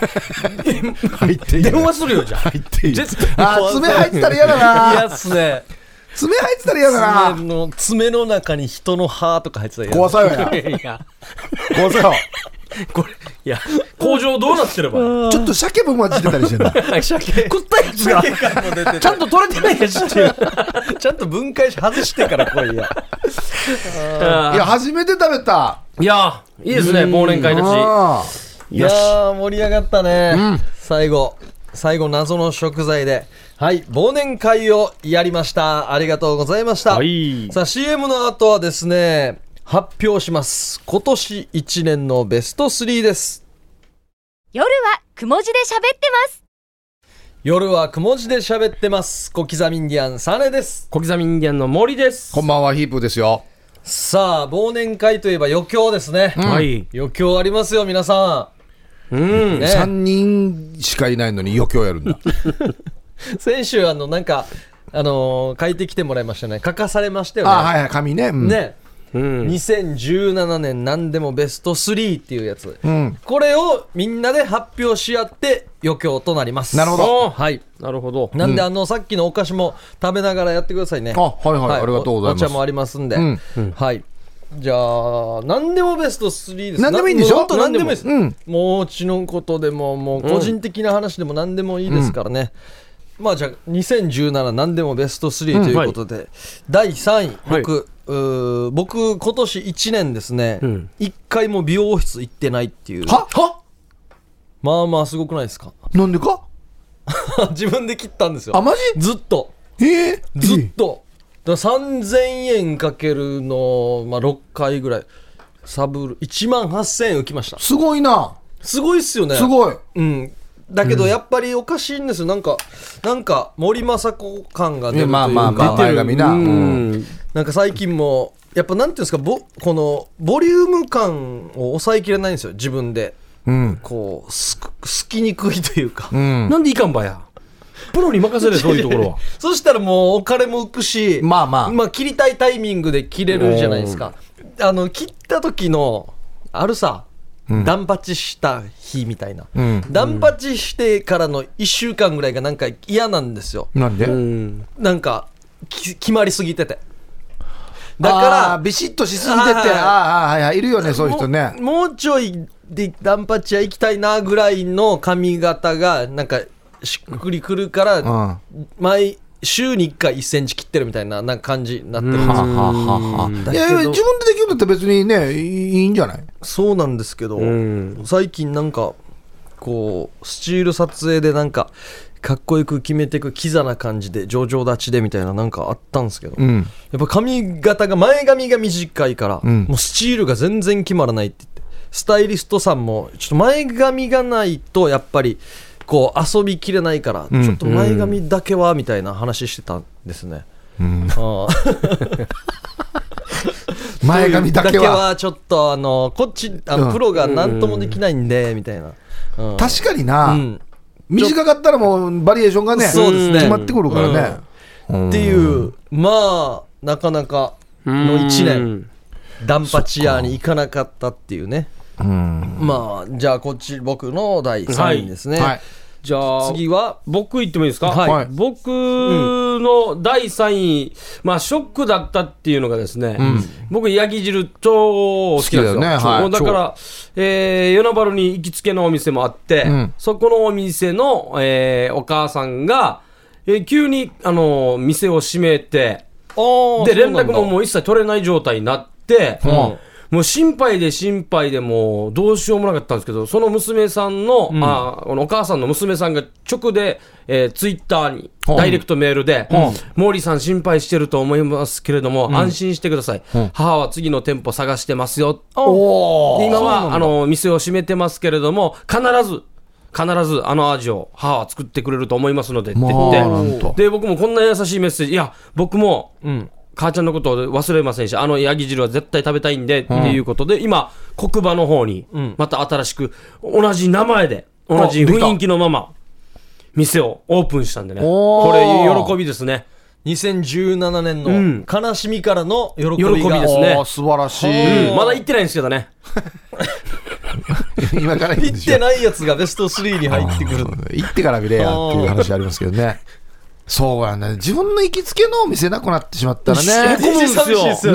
Speaker 3: 入って
Speaker 2: 電話するよじゃあ。
Speaker 3: 入っている。
Speaker 2: 絶対
Speaker 3: あー爪入ってたら嫌だ
Speaker 1: 嫌
Speaker 3: な。
Speaker 1: っすね
Speaker 3: 爪入ってたら嫌だな。
Speaker 1: 爪の爪の中に人の歯とか入ってたら嫌
Speaker 3: 怖さよや。
Speaker 2: いや。
Speaker 3: 怖さよ
Speaker 2: これいや工場どうなってれば
Speaker 3: ちょっと鮭も混じってたりしてんだ。
Speaker 2: 鮭。食ったやつが。ちゃんと取れてないやつっていう。
Speaker 1: ちゃんと分解し外してから来いや。
Speaker 3: いや初めて食べた。
Speaker 2: いやいいですね忘年会だし。
Speaker 3: あ
Speaker 1: いやー盛り上がったね、
Speaker 3: うん。
Speaker 1: 最後最後謎の食材で。はい忘年会をやりました。ありがとうございました、
Speaker 2: はい。
Speaker 1: さあ CM の後はですね発表します。今年1年のベスト3です。
Speaker 4: 夜はくも字で喋ってます。
Speaker 1: 夜はくも字で喋ってます。小刻みインディアンサネです。
Speaker 2: 小刻みインディアンの森です。
Speaker 3: こんばんはヒープですよ。
Speaker 1: さあ忘年会といえば余興ですね、
Speaker 2: はい。
Speaker 1: 余興ありますよ皆さ
Speaker 2: うん。
Speaker 1: んね。
Speaker 3: 3人しかいないのに余興やるんだ。
Speaker 1: 先週あのなんかあのー書いてきてもらいましたね。書かされましたよね。
Speaker 3: あはいはい紙ね。うん。
Speaker 1: ね
Speaker 2: うん。
Speaker 1: 2017年何でもベスト3っていうやつ、
Speaker 3: うん。
Speaker 1: これをみんなで発表し合って余興となります。
Speaker 3: なるほど。
Speaker 2: お
Speaker 1: はい。
Speaker 2: なるほど。
Speaker 1: なんで、あのさっきのお菓子も食べながらやってくださいね。
Speaker 3: あはいはいありがとうございます。
Speaker 1: おお茶もありますんで、
Speaker 3: うん。
Speaker 1: はい。じゃあ何でもベスト3です
Speaker 3: 何でもいいんでしょ？
Speaker 1: 何でも。いいです、
Speaker 3: うん。
Speaker 1: もううちのことでももう個人的な話でも何でもいいですからね、まあじゃあ2017何でもベスト3ということで、第3位
Speaker 2: はい。
Speaker 1: 僕、今年1年ですね、
Speaker 2: うん。
Speaker 1: 一回も美容室行ってないっていう。
Speaker 3: は？は？
Speaker 1: まあまあすごくないですか？
Speaker 3: なんでか？
Speaker 1: 自分で切ったんですよ。
Speaker 3: あマ
Speaker 1: ずっと。
Speaker 3: ジえー、
Speaker 1: ずっと、だから3000円かけるの、まあ、6回ぐらい。サブル1万8000円浮きました。
Speaker 3: すごいな。
Speaker 1: すごいっすよね。
Speaker 3: すごい。
Speaker 1: うんだけどやっぱりおかしいんですよ。なんかなんか森昌子感が出るというか、
Speaker 3: まあまあまあ前髪な。
Speaker 2: う
Speaker 3: うん。
Speaker 2: ん
Speaker 1: なんか最近もやっぱなんていうんですかボこのボリューム感を抑えきれないんですよ。自分で。
Speaker 3: うん。
Speaker 1: こうすくすきにくいというか、
Speaker 3: うん。
Speaker 2: なんでいかんばや？プロに任せるそういうところは。
Speaker 1: そしたらもうお金も浮くし
Speaker 3: まあまあ。
Speaker 1: まあ切りたいタイミングで切れるじゃないですか。あの切った時のあるさダンパチした日みたいな、
Speaker 3: うん。
Speaker 1: ダンパチしてからの1週間ぐらいがなんか嫌なんですよ。
Speaker 3: なんで？
Speaker 2: うん。
Speaker 1: なんかき決まりすぎてて。だ
Speaker 3: だか、
Speaker 1: から
Speaker 3: ビシッとしすぎてて、
Speaker 1: はい
Speaker 3: ああ、はいはい、いるよね、そういう人ね。
Speaker 1: もうちょいでダンパチ屋行きたいなぐらいの髪型がなんかしっくりくるから、
Speaker 3: うん。
Speaker 1: 毎週に1回1センチ切ってるみたいななんか感じになってるんで
Speaker 3: いやいや、自分でできるんだったら別にね、いいんじゃない？
Speaker 1: そうなんですけど、
Speaker 2: うん。
Speaker 1: 最近なんかこうスチール撮影でなんかかっこよく決めていくキザな感じで上々立ちでみたいななんかあったんですけど、や
Speaker 3: ん。
Speaker 1: っぱ髪型が前髪が短いから、
Speaker 3: うん。
Speaker 1: もうスチールが全然決まらないって言ってスタイリストさんもちょっと前髪がないとやっぱりこう遊びきれないから、
Speaker 3: うん。
Speaker 1: ちょっと前髪だけはみたいな話してたんですね、
Speaker 3: 前髪だけは。
Speaker 1: ちょっとあのこっちあの、
Speaker 3: うん。
Speaker 1: プロが何ともできないんで、みたいな、うん。
Speaker 3: 確かに
Speaker 1: う
Speaker 3: な、
Speaker 1: ん。
Speaker 3: 短かったらもうバリエーションがね、
Speaker 1: そうですね。
Speaker 3: 決まってくるからね。
Speaker 1: っていうまあなかなかの1年。ダンパチ屋に行かなかったっていうね。
Speaker 3: うん。
Speaker 1: まあじゃあこっち僕の第3位ですね、
Speaker 3: はい。
Speaker 2: じゃあ
Speaker 1: 次は？
Speaker 2: 僕言ってもいいですか、
Speaker 1: はい。
Speaker 3: はい。
Speaker 2: 僕の第3位、まあ、ショックだったっていうのがですね、僕、ヤギ汁超好きなんですよ。
Speaker 3: 好きだよね。はい。
Speaker 2: もうだから、えー、与那原に行きつけのお店もあって、
Speaker 3: うん。
Speaker 2: そこのお店の、えーお母さんが、えー急に、あのー店を閉めて、で、連絡ももう一切取れない状態になって、
Speaker 3: ん
Speaker 2: もう心配で心配でもうどうしようもなかったんですけど、その娘さんの、あこのお母さんの娘さんが直で、えーツイッターに、
Speaker 3: うん。
Speaker 2: ダイレクトメールで、毛利さん心配してると思いますけれども、安心してください。母は次の店舗探してますよ。今は、あの、店を閉めてますけれども、必ず、必ずあの味を母は作ってくれると思いますのでって言って、で、僕もこんな優しいメッセージ、いや、僕も、
Speaker 1: うん
Speaker 2: 母ちゃんのことを忘れませんし、あのヤギ汁は絶対食べたいんで、っていうことで、今、黒馬の方に
Speaker 1: ん、
Speaker 2: また新しく、同じ名前で、同じ雰囲気のまま、店をオープンしたんでね。これ、喜びですね。
Speaker 1: 2017年
Speaker 2: うん
Speaker 1: の悲しみからの喜び
Speaker 2: 喜び
Speaker 1: が
Speaker 2: ですね
Speaker 3: おー素晴らし
Speaker 1: う
Speaker 3: い。
Speaker 2: うんまだ行ってないんですけどね。
Speaker 3: 今から行
Speaker 1: ってないやつがベスト3に入ってくる
Speaker 3: 行ってから見れやっていう話ありますけどね。そうやね。自分の行きつけのお店なくなってしまったらね。
Speaker 2: にですよ
Speaker 1: 寂しいですよ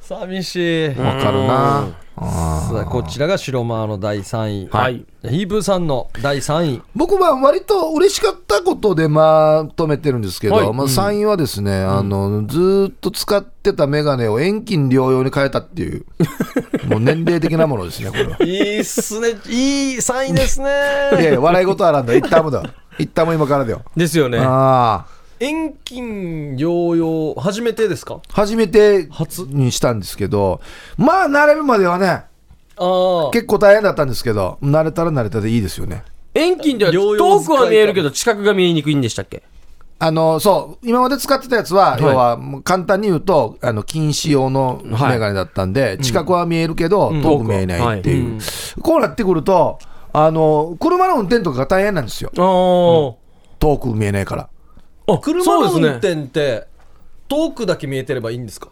Speaker 1: 寂しい
Speaker 3: わかるな。あ
Speaker 1: さあこちらが白間の第3位、
Speaker 2: はい。
Speaker 1: ヒープーさんの第3位
Speaker 3: 僕は割と嬉しかったことでまとめてるんですけど、
Speaker 2: はい
Speaker 3: まあ、3位はですね、あのずーっと使ってたメガネを遠近療養に変えたっていう、もう年齢的なものですね、これは。
Speaker 1: いいっすねいい3位ですね
Speaker 3: いやいや、笑い事はなんだ、一旦もだ。一旦も今からだよ。
Speaker 2: ですよね。
Speaker 3: ああ、
Speaker 1: 遠近療養初めてですか？
Speaker 3: 初めて
Speaker 1: 初？
Speaker 3: にしたんですけど、まあ、慣れるまではね、
Speaker 1: ああ。
Speaker 3: 結構大変だったんですけど、慣れたら慣れたでいいですよね。
Speaker 2: 遠近では遠くは見えるけど、近くが見えにくいんでしたっけ？
Speaker 3: あのそう今まで使ってたやつは、
Speaker 2: い。
Speaker 3: 要はもう簡単に言うと、あの近視用のメガネだったんで、近くは見えるけど、遠く見えないっていう、こうなってくると、あの車の運転とかが大変なんですよ、
Speaker 2: あー。
Speaker 3: 遠く見えないから。
Speaker 2: あ。
Speaker 1: 車の運。転って遠くだけ見えてればいいんですか？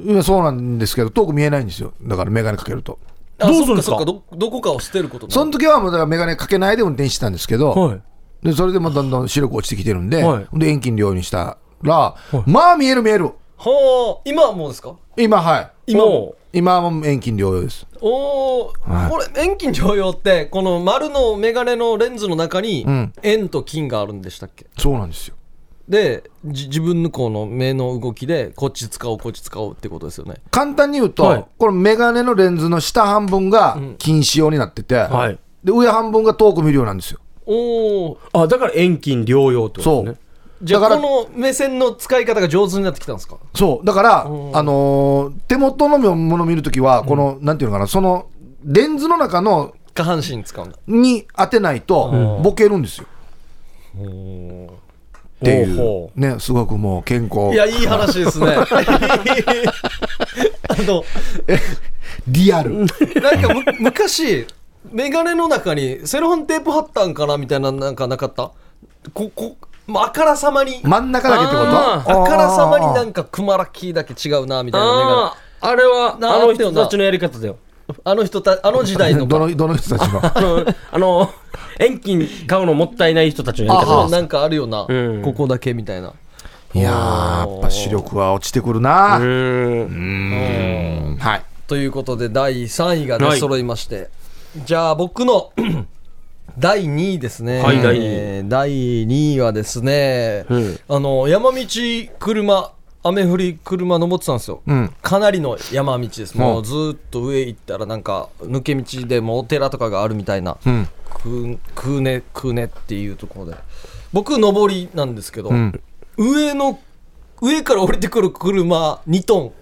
Speaker 3: いやそうなんですけど、遠く見えないんですよ、だからメガネかけると。
Speaker 1: あ
Speaker 2: どうするんですか？
Speaker 1: どどこかを捨てること
Speaker 3: その時はもうだからメガネかけないで運転してたんですけど、
Speaker 2: はい。
Speaker 3: でそれでもどんどん視力落ちてきてるんで、
Speaker 2: はい。
Speaker 3: で遠近療養にしたら、まあ見える見える、
Speaker 1: はあ今はもうですか？
Speaker 3: 今、はい、
Speaker 1: 今
Speaker 2: も
Speaker 3: 今は遠近療養です。
Speaker 1: おお、
Speaker 3: はい。
Speaker 1: これ遠近療養ってこの丸のメガネのレンズの中に
Speaker 3: うん。
Speaker 1: 円と金があるんでしたっけ？
Speaker 3: そうなんですよ。
Speaker 1: でじ自分のこの目の動きでこっち使おうこっち使おうってことですよね。
Speaker 3: 簡単に言うと、
Speaker 2: はい。
Speaker 3: このメガネのレンズの下半分が近視用になってて、
Speaker 2: はい。
Speaker 3: で上半分が遠く見るようなんですよ。
Speaker 1: おお
Speaker 2: あ、だから遠近療養ってことですね。
Speaker 1: じゃあこの目線の使い方が上手になってきたんですか？
Speaker 3: そう。だから、
Speaker 1: うん。
Speaker 3: あのー手元のものを見るときはこの、なんていうのかなそのレンズの中の
Speaker 1: 下半身使うんだ
Speaker 3: に当てないと
Speaker 1: うん。
Speaker 3: ボケるんですよ、っていう。
Speaker 2: ほ
Speaker 3: ねすごくもう健康。
Speaker 1: いやいい話ですね。あの
Speaker 3: リアル、
Speaker 1: なんかむ昔メガネの中にセロハンテープ貼ったんかなみたいななんかなかった？ここまああからさまに。
Speaker 3: 真ん中だけってこと？
Speaker 2: あ
Speaker 1: あからさまになんかクマラッキーだけ違うなみたいな
Speaker 2: あああれは
Speaker 1: な
Speaker 2: あの人たちのやり方だよ。
Speaker 1: あの人たあの時代の。
Speaker 3: どのどの人たちの
Speaker 2: あのあの遠近買うのもったいない人たちのやり方。
Speaker 1: あなんかあるよな、
Speaker 2: うん。
Speaker 1: ここだけみたいな。い
Speaker 3: やーやっぱ視力は落ちてくるな。
Speaker 2: う
Speaker 3: うん
Speaker 2: ん。
Speaker 3: はい。
Speaker 1: ということで第3位が
Speaker 2: はい
Speaker 1: 出揃いまして、じゃあ僕の第2位ですね、
Speaker 2: はい第二位。
Speaker 1: えー第2位はですね、
Speaker 2: うん。
Speaker 1: あの山道車雨降り車登ってたんですよ、
Speaker 3: うん。
Speaker 1: かなりの山道です。も
Speaker 3: う
Speaker 1: うんずーっと上行ったらなんか抜け道でもうお寺とかがあるみたいな、
Speaker 3: うん。
Speaker 1: くくーねくーねっていうところで。僕上りなんですけど、
Speaker 3: うん。
Speaker 1: 上の上から降りてくる車2トン。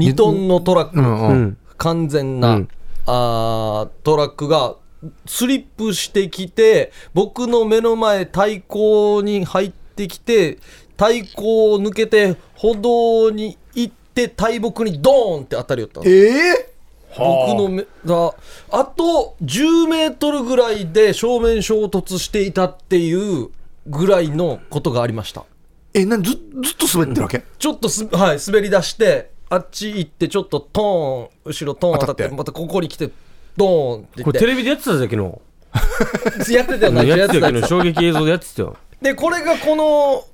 Speaker 1: 2トンのトラック、完全な、
Speaker 2: うん。
Speaker 1: あートラックがスリップしてきて僕の目の前対向に入ってきて対向を抜けて歩道に行って大木にドーンって当たりよったの。
Speaker 3: ええ？
Speaker 1: 僕の目があと10メートルぐらいで正面衝突していたっていうぐらいのことがありました。
Speaker 3: えなんずずっと滑ってるわけ、
Speaker 1: ちょっとす、はい、滑り出してあっち行ってちょっとトーン後ろトーン当たって
Speaker 3: 当たって。
Speaker 1: またここに来てドーンって
Speaker 2: これテレビでやってたぜ昨日。
Speaker 1: やってたよな
Speaker 2: やってた
Speaker 1: やってた
Speaker 2: よ昨日衝撃映像でやってたよ。
Speaker 1: でこれがこの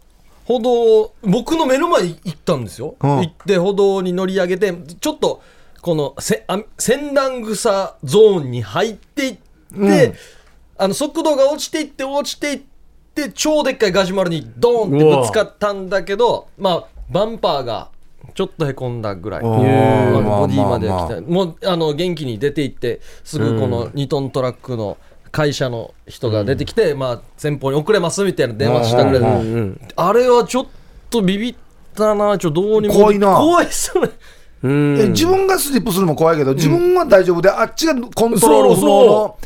Speaker 1: 歩道僕の目の前に行ったんですよ、
Speaker 3: うん。
Speaker 1: 行って歩道に乗り上げてちょっとこのせあ先端草ゾーンに入っていって、
Speaker 3: うん。
Speaker 1: あの速度が落ちていって落ちていって超でっかいガジュマルにドーンってぶつかったんだけどまあバンパーがちょっとへこんだぐらい、ボディまで
Speaker 3: まあまあ。
Speaker 1: 来たもうあの元気に出て行ってすぐこの2トントラックの会社の人が出てきて、まあ、前方に遅れますみたいな電話したぐらい。で、
Speaker 3: うん。
Speaker 2: うんうん
Speaker 1: あれはちょっとビビったなちょっとどうにも。
Speaker 3: 怖いな。
Speaker 1: 怖いっすよね。
Speaker 2: うん。
Speaker 3: え自分がスリップするのも怖いけど、自分は大丈夫で、あっちがコントロール不能の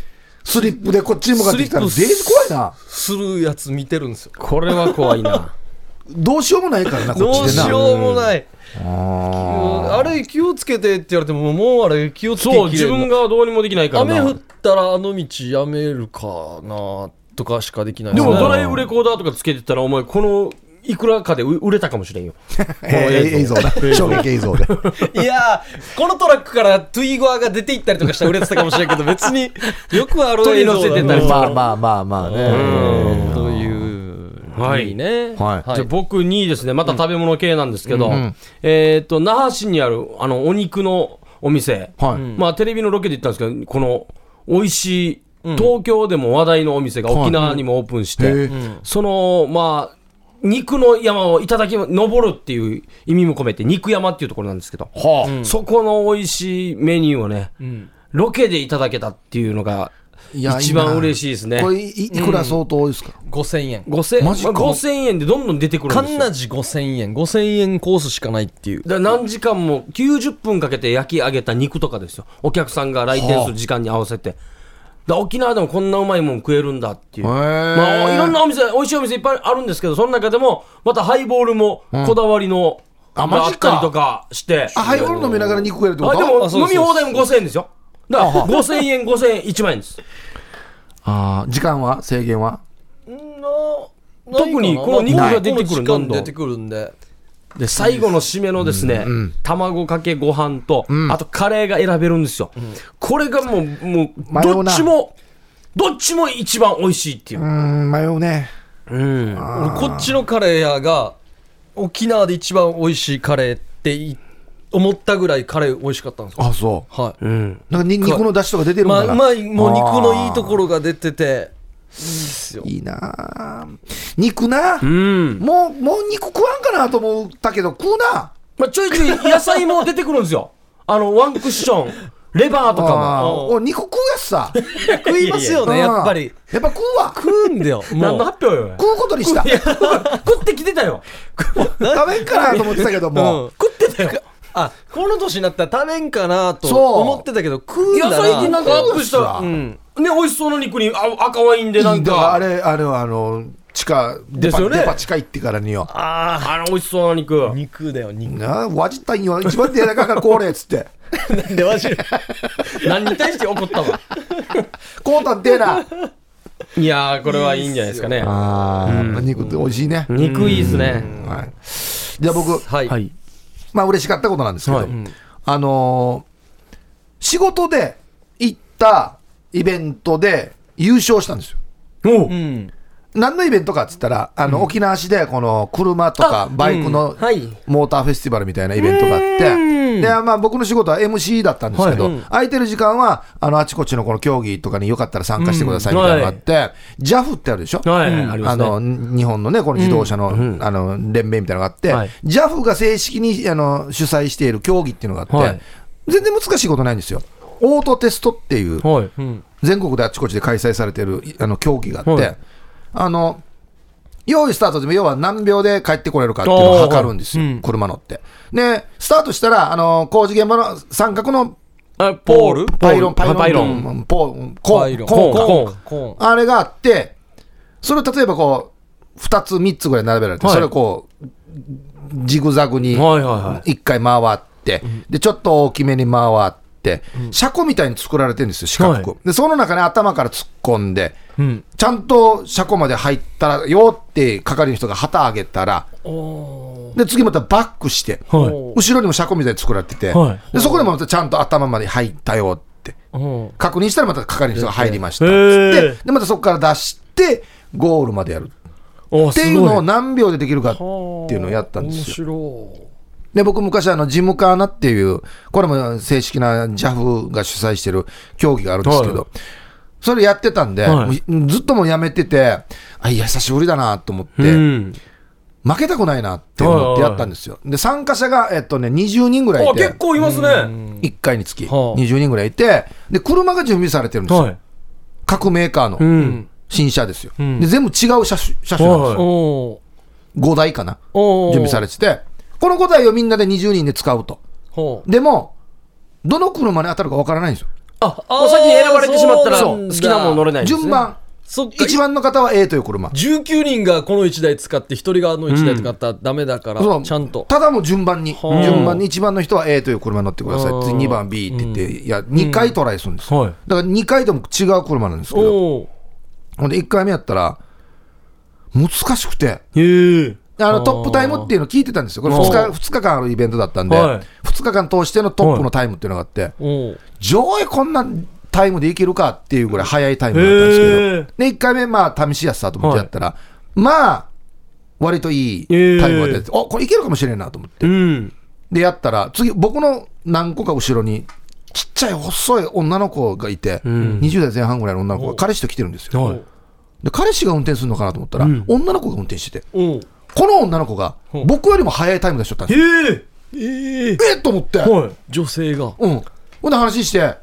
Speaker 3: スリップでこっちに向かってきたら、
Speaker 1: スリップ
Speaker 3: デージ怖いな。
Speaker 1: するやつ見てるんですよ。
Speaker 2: これは怖いな
Speaker 3: どうしようもないからな、こ
Speaker 1: ど
Speaker 3: っちでな。
Speaker 1: うしようもない、
Speaker 3: あ
Speaker 1: あれ気をつけてって言われてももうあれ気をつけ
Speaker 2: そう自分がどうにもできないからな。
Speaker 1: 雨降ったらあの道やめるかなとかしかできない。
Speaker 2: でもドライ
Speaker 1: ブ
Speaker 2: ブレコーダーとかつけてたらお前このいくらかで売売れたかもしれんよ。
Speaker 3: 映像。だ。衝撃映像で。
Speaker 1: いやーこのトラックからトゥイゴアが出ていったりとかしたら売れてたかもしれんけど別によくある
Speaker 2: 鳥 乗せてたり。とか
Speaker 3: まあまあまあまあね。
Speaker 2: はい。
Speaker 1: いいね。
Speaker 3: はい。
Speaker 2: じゃあ僕2位ですねまた食べ物系なんですけど、
Speaker 3: うん
Speaker 2: えっ、と那覇市にあるあのお肉のお店、
Speaker 3: はい。
Speaker 2: まあテレビのロケで行ったんですけどこの美味しい東京でも話題のお店が沖縄にもオープンして、そのまあ肉の山をいただきま登るっていう意味も込めて肉山っていうところなんですけど、
Speaker 3: は
Speaker 2: そこの美味しいメニューをね、
Speaker 1: ん。
Speaker 2: ロケでいただけたっていうのが一番嬉
Speaker 3: し
Speaker 2: しいですね。
Speaker 3: これいいくら相当多いですか、
Speaker 1: 5000円。
Speaker 2: 5000
Speaker 3: マジか。
Speaker 2: まあ5000円でどんどん出てくるんですよ。
Speaker 1: カンナジ5000円。5000円コースしかないっていう。
Speaker 2: だ何時間も90分かけて焼き上げた肉とかですよ。お客さんが来店する時間に合わせて、だ沖縄でもこんなうまいもん食えるんだっていう、まあ、いろんなお店美味しいお店いっぱいあるんですけどその中でもまたハイボールもこだわりの、
Speaker 3: あ
Speaker 2: があ
Speaker 3: マジか。
Speaker 2: ったりとかして。
Speaker 3: あハイボール飲みながら肉食えるってこと？
Speaker 2: あでも飲み放題も5000円ですよだから5000円5000円1万円です。
Speaker 3: あー時間は制限は？
Speaker 1: な
Speaker 2: 特にこの肉が出てくる
Speaker 1: どん出てくるんで。
Speaker 2: で最後の締めのですね、卵かけご飯と、あとカレーが選べるんですよ、これがもうもうどっちもどっちも一番美味しいっていう。う、
Speaker 3: ん迷うね。
Speaker 2: うん。
Speaker 1: 俺こっちのカレー屋が沖縄で一番美味しいカレーってい思ったぐらいカレー美味しかったんですよ。
Speaker 3: あそ
Speaker 1: はい。
Speaker 2: うん、
Speaker 3: うなんかニンニクの出汁とか出てるんだな、
Speaker 1: まあうまいもう肉のいいところが出てて。いいっすよ。
Speaker 3: いいなあ。肉な、
Speaker 2: うん。
Speaker 3: もうもう肉食わんかなと思ったけど食うな。
Speaker 2: まあ、ちょいちょい野菜も出てくるんですよ。あのワンクッションレバーとか
Speaker 3: あ
Speaker 2: も。
Speaker 3: ーお肉食うやつさ。
Speaker 1: 食いますよね、やっぱり。
Speaker 3: やっぱ食うわ。
Speaker 1: 食うんだよ。
Speaker 2: 何の
Speaker 1: もう。
Speaker 2: 発表よ。
Speaker 3: 食うことにした。
Speaker 2: 食ってきてたよ。
Speaker 3: 食べんかなと思ってたけども、
Speaker 1: うん。
Speaker 2: 食ってたよ。
Speaker 1: あ、この年になったら食べんかなと思ってたけど、食うん
Speaker 2: いや、
Speaker 1: だな。
Speaker 2: 最近なんかアップした。
Speaker 3: う
Speaker 2: うんね、美味しそうな肉にあ赤ワインでなん
Speaker 3: だからあ
Speaker 2: か。
Speaker 3: れあれはあの地下デパ
Speaker 2: ですよね
Speaker 3: デパ地下行ってからによ
Speaker 1: あ
Speaker 2: あの美味しそうな肉
Speaker 1: あ、。肉だよ、肉。
Speaker 3: なあわじったんよ一番でやらかからこれっつって
Speaker 1: なんでわしら。
Speaker 2: 何に対して怒ったわ。
Speaker 3: こうたってえない
Speaker 2: やー、これはいいんじゃないですかね。
Speaker 3: あーやっぱ肉って美味しいね、
Speaker 2: 肉いいですね。
Speaker 3: はい、じゃあ僕
Speaker 1: はい。
Speaker 2: はい。
Speaker 3: まあ嬉しかったことなんですけど、
Speaker 2: はい。
Speaker 3: あのー仕事で行ったイベントで優勝したんですよ。
Speaker 2: おう。
Speaker 1: うん。
Speaker 3: 何のイベントかっつったら、あの、沖縄市で、この車とかバイクの
Speaker 2: はい。
Speaker 3: モーターフェスティバルみたいなイベントがあって、で、まあ僕の仕事は MC だったんですけど、空いてる時間は、あの、あちこちのこの競技とかによかったら参加してくださいみたいなのがあって、JAF ってあるでしょ？
Speaker 2: あ
Speaker 3: の、日本のね、この自動車の、あの、連盟みたいなのがあって、
Speaker 2: はい。
Speaker 3: JAF が正式にあの主催している競技っていうのがあって、
Speaker 2: はい。
Speaker 3: 全然難しいことないんですよ。オートテストっていう。全国であちこちで開催されているあの競技があって、
Speaker 2: はい
Speaker 3: あの、用意スタートでも要は何秒で帰ってこれるかっていうのを測るんですよ、
Speaker 1: うん。
Speaker 3: 車乗って。で、スタートしたら、あの、工事現場の三角の
Speaker 2: あ
Speaker 1: ポール？
Speaker 3: パイロン、パイロン、
Speaker 2: パイロン。
Speaker 3: うんポーコーン。コーンか。
Speaker 2: コーン。
Speaker 1: コーン。コ
Speaker 3: あれがあって、それを例えばこう、2つ、3つぐらい並べられて、
Speaker 2: はい。
Speaker 3: それをこう、ジグザグに
Speaker 2: はいはいはい。
Speaker 3: 1回回って、で、ちょっと大きめに回って、車庫みたいに作られてるんですよ、四角く。
Speaker 2: は
Speaker 3: で、その中に頭から突っ込んで。ちゃんと車庫まで入ったらよって係の人が旗上げたら、で、次またバックして、
Speaker 2: はい
Speaker 3: 後ろにも車庫みたいに作られてて、
Speaker 2: はい
Speaker 3: でそこでもまたちゃんと頭まで入ったよって。
Speaker 1: うん。
Speaker 3: 確認したらまた係の人が入りました
Speaker 2: へ
Speaker 3: っってでまたそこから出してゴールまでやる
Speaker 2: お
Speaker 3: っていうのを何秒でできるかっていうのをやったんですよ。
Speaker 1: 面白
Speaker 3: で僕昔あのジムカーナっていうこれも正式な JAF が主催してる競技があるんですけど、
Speaker 2: はい
Speaker 3: それやってたんで、ずっともうやめててあいや久しぶりだなと思って、
Speaker 2: い。うん。
Speaker 3: 負けたくないなって思ってやったんですよ。で参加者が、えっとね、20人ぐらい
Speaker 2: あ、
Speaker 3: いて
Speaker 2: 結構いますね。
Speaker 3: 1回につき
Speaker 1: はあ
Speaker 3: 20人ぐらいいてで車が準備されてるんですよ、
Speaker 2: はい。
Speaker 3: 各メーカーの。
Speaker 2: うん。
Speaker 3: 新車ですよ、
Speaker 1: ん
Speaker 3: で全部違う車種車種なんですよ、
Speaker 2: はい
Speaker 1: お
Speaker 3: 5台かな、
Speaker 1: お
Speaker 3: 準備されてて、この5台をみんなで20人で使うと、
Speaker 1: ほう。
Speaker 3: でも、どの車に当たるかわからないんですよ、
Speaker 2: あ、もう先に選ばれてしまったら
Speaker 1: そう
Speaker 2: 好きなもの乗れないんですね
Speaker 3: 順。番、
Speaker 1: そっか。
Speaker 3: 1番の方は A という車、
Speaker 1: 19人がこの1台使って1人があの1台使ったらダメだから、
Speaker 3: そう
Speaker 1: ちゃんと。
Speaker 3: ただもう順番に、
Speaker 1: はあ
Speaker 3: 順番に1番の人は A という車に乗ってください、次2番 B って言って、いや、2回トライするんですよ、
Speaker 2: はい。
Speaker 3: だから2回でも違う車なんですけど。ほんで1回目やったら、難しくて。
Speaker 2: へえ。
Speaker 3: あのトップタイムっていうのを聞いてたんですよ、これ2日 ,2 日間あるイベントだったんで、
Speaker 2: はい。
Speaker 3: 2日間通してのトップのタイムっていうのがあって、上位こんなタイムでいけるかっていうぐらい速いタイムだったんですけど、で1回目、まあ試しやすさと思ってやったら、まあ、割といいタイムが出て、おこれいけるかもしれんなと思って、
Speaker 2: うん。
Speaker 3: でやったら、次、僕の何個か後ろに、ちっちゃい細い女の子がいて、
Speaker 2: ん。
Speaker 3: 20代前半ぐらいの女の子が彼氏と来てるんですよ。
Speaker 2: はい。
Speaker 3: で彼氏が運転するのかなと思ったら、
Speaker 2: うん。
Speaker 3: 女の子が運転してて、この女の子が
Speaker 1: う。ん
Speaker 3: 僕よりも速いタイム出しとったんですよ。
Speaker 2: へえ。
Speaker 1: ええ
Speaker 3: えっと思って、
Speaker 2: はい。
Speaker 1: 女性が。
Speaker 3: うん。ほんで話して、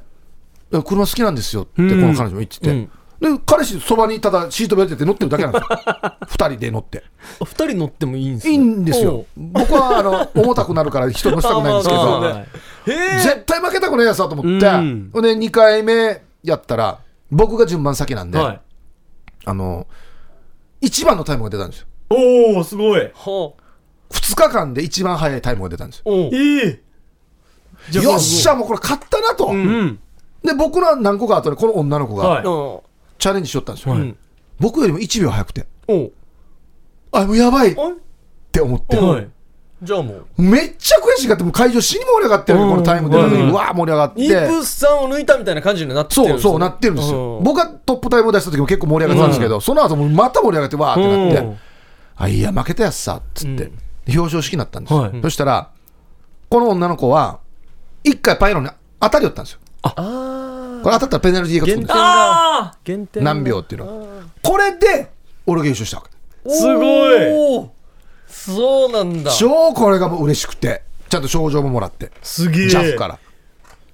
Speaker 3: 車好きなんですよって、こ
Speaker 2: うん。
Speaker 3: の彼女も言ってて、
Speaker 1: うん。
Speaker 3: で彼氏、そばにただシートベルトで乗ってるだけなんですよ、2人で乗って。
Speaker 1: あ二人乗ってもいいんです
Speaker 3: いい
Speaker 1: ね
Speaker 3: んですよ、僕はあの重たくなるから人乗せたくないんですけど、
Speaker 1: ね
Speaker 3: 絶対負けたくないやつだと思って、
Speaker 2: うん。
Speaker 3: で2回目やったら、僕が順番先なんで、
Speaker 2: はい。
Speaker 3: あの1番のタイムが出たんですよ、
Speaker 2: おお、すごい。
Speaker 1: は
Speaker 3: 2日間で一番速いタイムが出たんですよ。
Speaker 1: おう。
Speaker 2: ええ。じゃあ
Speaker 3: よっしゃ、もうこれ勝ったなと、
Speaker 2: うん。
Speaker 3: で僕の何個か後でこの女の子
Speaker 2: はい。
Speaker 3: が
Speaker 1: うん。
Speaker 3: チャレンジしよったんですよ、
Speaker 1: うん。
Speaker 3: 僕よりも1秒早くて、
Speaker 1: おう。
Speaker 3: あもうやばいっ
Speaker 1: あ
Speaker 3: て思って、
Speaker 2: はい。
Speaker 1: じゃあもう。
Speaker 3: めっちゃ悔しがって、もう会場死に盛り上がってるのこのタイム出た時に、
Speaker 2: うん
Speaker 3: うわー盛り上がって。
Speaker 1: イープスさんを抜いたみたいな感じになってるんですよ
Speaker 3: そうそうなってるんですよ、
Speaker 1: うん
Speaker 3: 僕がトップタイムを出した時も結構盛り上がってたんですけど、その後もまた盛り上がって、わーってなって、
Speaker 2: うん
Speaker 3: あいや、負けたやつさっつって、
Speaker 1: うん。
Speaker 3: 表彰式になったんですよ、
Speaker 2: はい。
Speaker 3: そしたら、この女の子は、一回パイロンに当たりよったんですよ、
Speaker 1: あ。
Speaker 3: これ当たったらペナルティーがつくんですよ、
Speaker 2: ああ
Speaker 1: 減点
Speaker 3: 何秒っていうの。は、これで俺が優勝したわけ、
Speaker 2: すごい。
Speaker 1: そうなんだ。
Speaker 3: 超これがもう嬉しくて、ちゃんと賞状ももらって、
Speaker 2: すげえ。
Speaker 3: JAF から。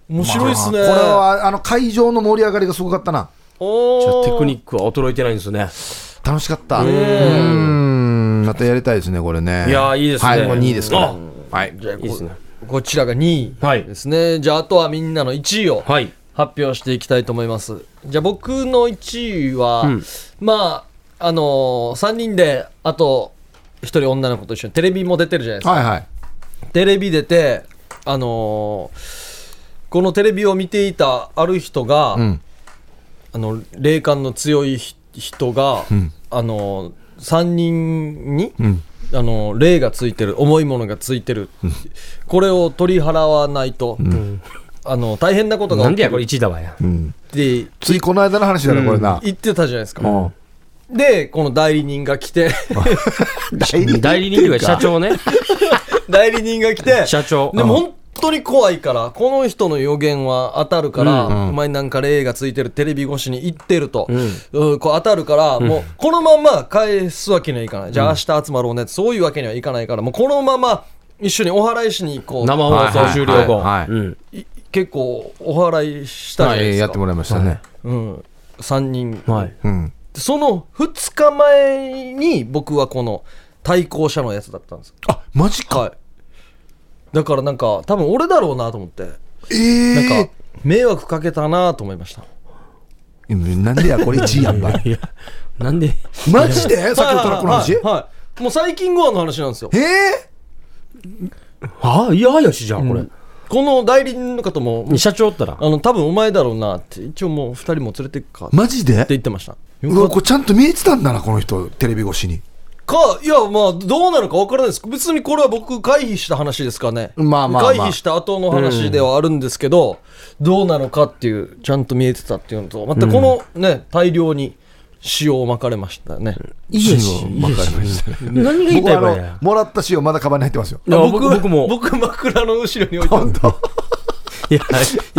Speaker 1: 面白いっすね。
Speaker 3: これはあの会場の盛り上がりがすごかったな。
Speaker 2: じゃあテクニックは衰えてないんですね。
Speaker 3: 楽しかった。うんまたやりたいですねこれね
Speaker 2: いやーいいですね
Speaker 3: はいもう2位ですから
Speaker 2: あ
Speaker 3: はい
Speaker 1: じゃあ
Speaker 2: いいですね。
Speaker 1: こちらが2位
Speaker 2: はい
Speaker 1: ですね。じゃあ、あとはみんなの1位を
Speaker 2: はい。
Speaker 1: 発表していきたいと思います。じゃあ、僕の1位は、
Speaker 2: うん
Speaker 1: まあ、あのー、3人で、あと、1人女の子と一緒にテレビも出てるじゃないですか。
Speaker 3: はいはい
Speaker 1: テレビ出て、あのーこのテレビを見ていたある人が、
Speaker 3: うん
Speaker 1: あの霊感の強いひ人が、
Speaker 3: ん
Speaker 1: あの3人に、
Speaker 3: ん。
Speaker 1: あの霊がついてる重いものがついてる、これを取り払わないと、あの大変なことが起きる
Speaker 2: なんでやこれ1位だわや。
Speaker 3: うん。
Speaker 1: って
Speaker 3: ついこの間の話だなこれな。
Speaker 1: 言ってたじゃないですか、
Speaker 3: うん。
Speaker 1: でこの代理人が来て。
Speaker 3: 代 理
Speaker 2: 代理人というか社長ね。
Speaker 1: 代理人が来て。
Speaker 2: 社長。
Speaker 1: でも本当に怖いからこの人の予言は当たるから、
Speaker 3: うん
Speaker 1: お前なんか霊がついてるテレビ越しに言ってると、
Speaker 2: ん。
Speaker 1: うんこう当たるから、もうこのまま返すわけにはいかない。じゃあ明日集まろうねってそういうわけにはいかないからもうこのまま一緒にお祓いしに行こう
Speaker 2: 生放送終了後。
Speaker 3: はいはいはい
Speaker 2: うん。
Speaker 1: い結構お祓いしたじゃ
Speaker 3: は
Speaker 1: ないですか、
Speaker 3: いやってもらいましたね。
Speaker 1: うん、3人、
Speaker 2: はい。
Speaker 3: うん。
Speaker 1: その2日前に僕はこの対向車のやつだったんです
Speaker 3: あマジか。
Speaker 1: はいだからなんか多分俺だろうなと思って。
Speaker 3: ええ
Speaker 1: なんか迷惑かけたなと思いました。
Speaker 3: なんでやこれ1位やんば。
Speaker 2: いや、なんで、
Speaker 3: マジで？さっきのトラックの話？
Speaker 1: はいもう最近後の話なんですよ。
Speaker 3: ええ
Speaker 2: ああ、いややしじゃん、これ。
Speaker 1: この代理人の方も
Speaker 2: 社長おったら。
Speaker 1: あの多分お前だろうなって一応もう2人も連れてくかって
Speaker 3: マジで？
Speaker 1: 言ってました。
Speaker 3: うわこれちゃんと見えてたんだなこの人テレビ越しに
Speaker 1: かいやまあどうなのか分からないです。別にこれは僕回避した話ですかね。
Speaker 3: まあまあまあ。
Speaker 1: 回避した後の話ではあるんですけど、どうなのかっていうちゃんと見えてたっていうのとまたこのね、大量に塩をまかれましたね、
Speaker 2: いいやし
Speaker 3: 塩わかりました。
Speaker 2: 何が言いたいかや。
Speaker 3: もらった塩まだカバンに入ってますよ。
Speaker 2: いや僕僕も。
Speaker 1: 僕枕の後ろに置いて
Speaker 3: 本当？
Speaker 2: いや、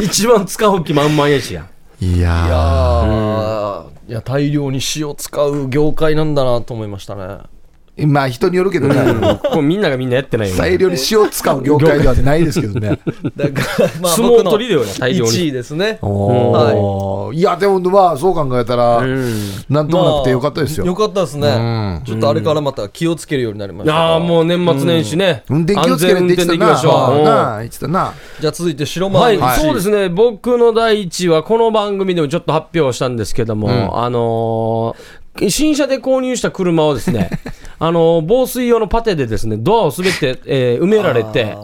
Speaker 2: 一番使う気満々やしや。
Speaker 3: いや
Speaker 1: いやー。いや大量に塩使う業界なんだなと思いましたね。
Speaker 3: ーまあ人によるけどね。
Speaker 2: これみんながみんなやってないよ。
Speaker 3: 大量に塩使う業界ではないですけどね。
Speaker 1: だからまあ
Speaker 2: 相撲取りだよね大量に。
Speaker 1: 1位ですね。
Speaker 3: おー。い。やでもまあそう考えたら
Speaker 2: うん。
Speaker 3: なんともなくてよかったですよ。
Speaker 1: よかったですね、
Speaker 3: うん。
Speaker 1: ちょっとあれからまた気をつけるようになりま
Speaker 2: い
Speaker 1: した。
Speaker 2: やーもう年末年始ね。
Speaker 3: 運転気をつけるって言ってた
Speaker 2: 安全運転でいきましょう。うん。
Speaker 3: なってたな。
Speaker 1: じゃあ続いて白間
Speaker 2: はい、
Speaker 1: の1位
Speaker 2: そうですね、僕の第一位は、この番組でもちょっと発表したんですけども、
Speaker 3: ん。
Speaker 2: あのー新車で購入した車をですね、あのー防水用のパテでですね、ドアをすべて、えー埋められて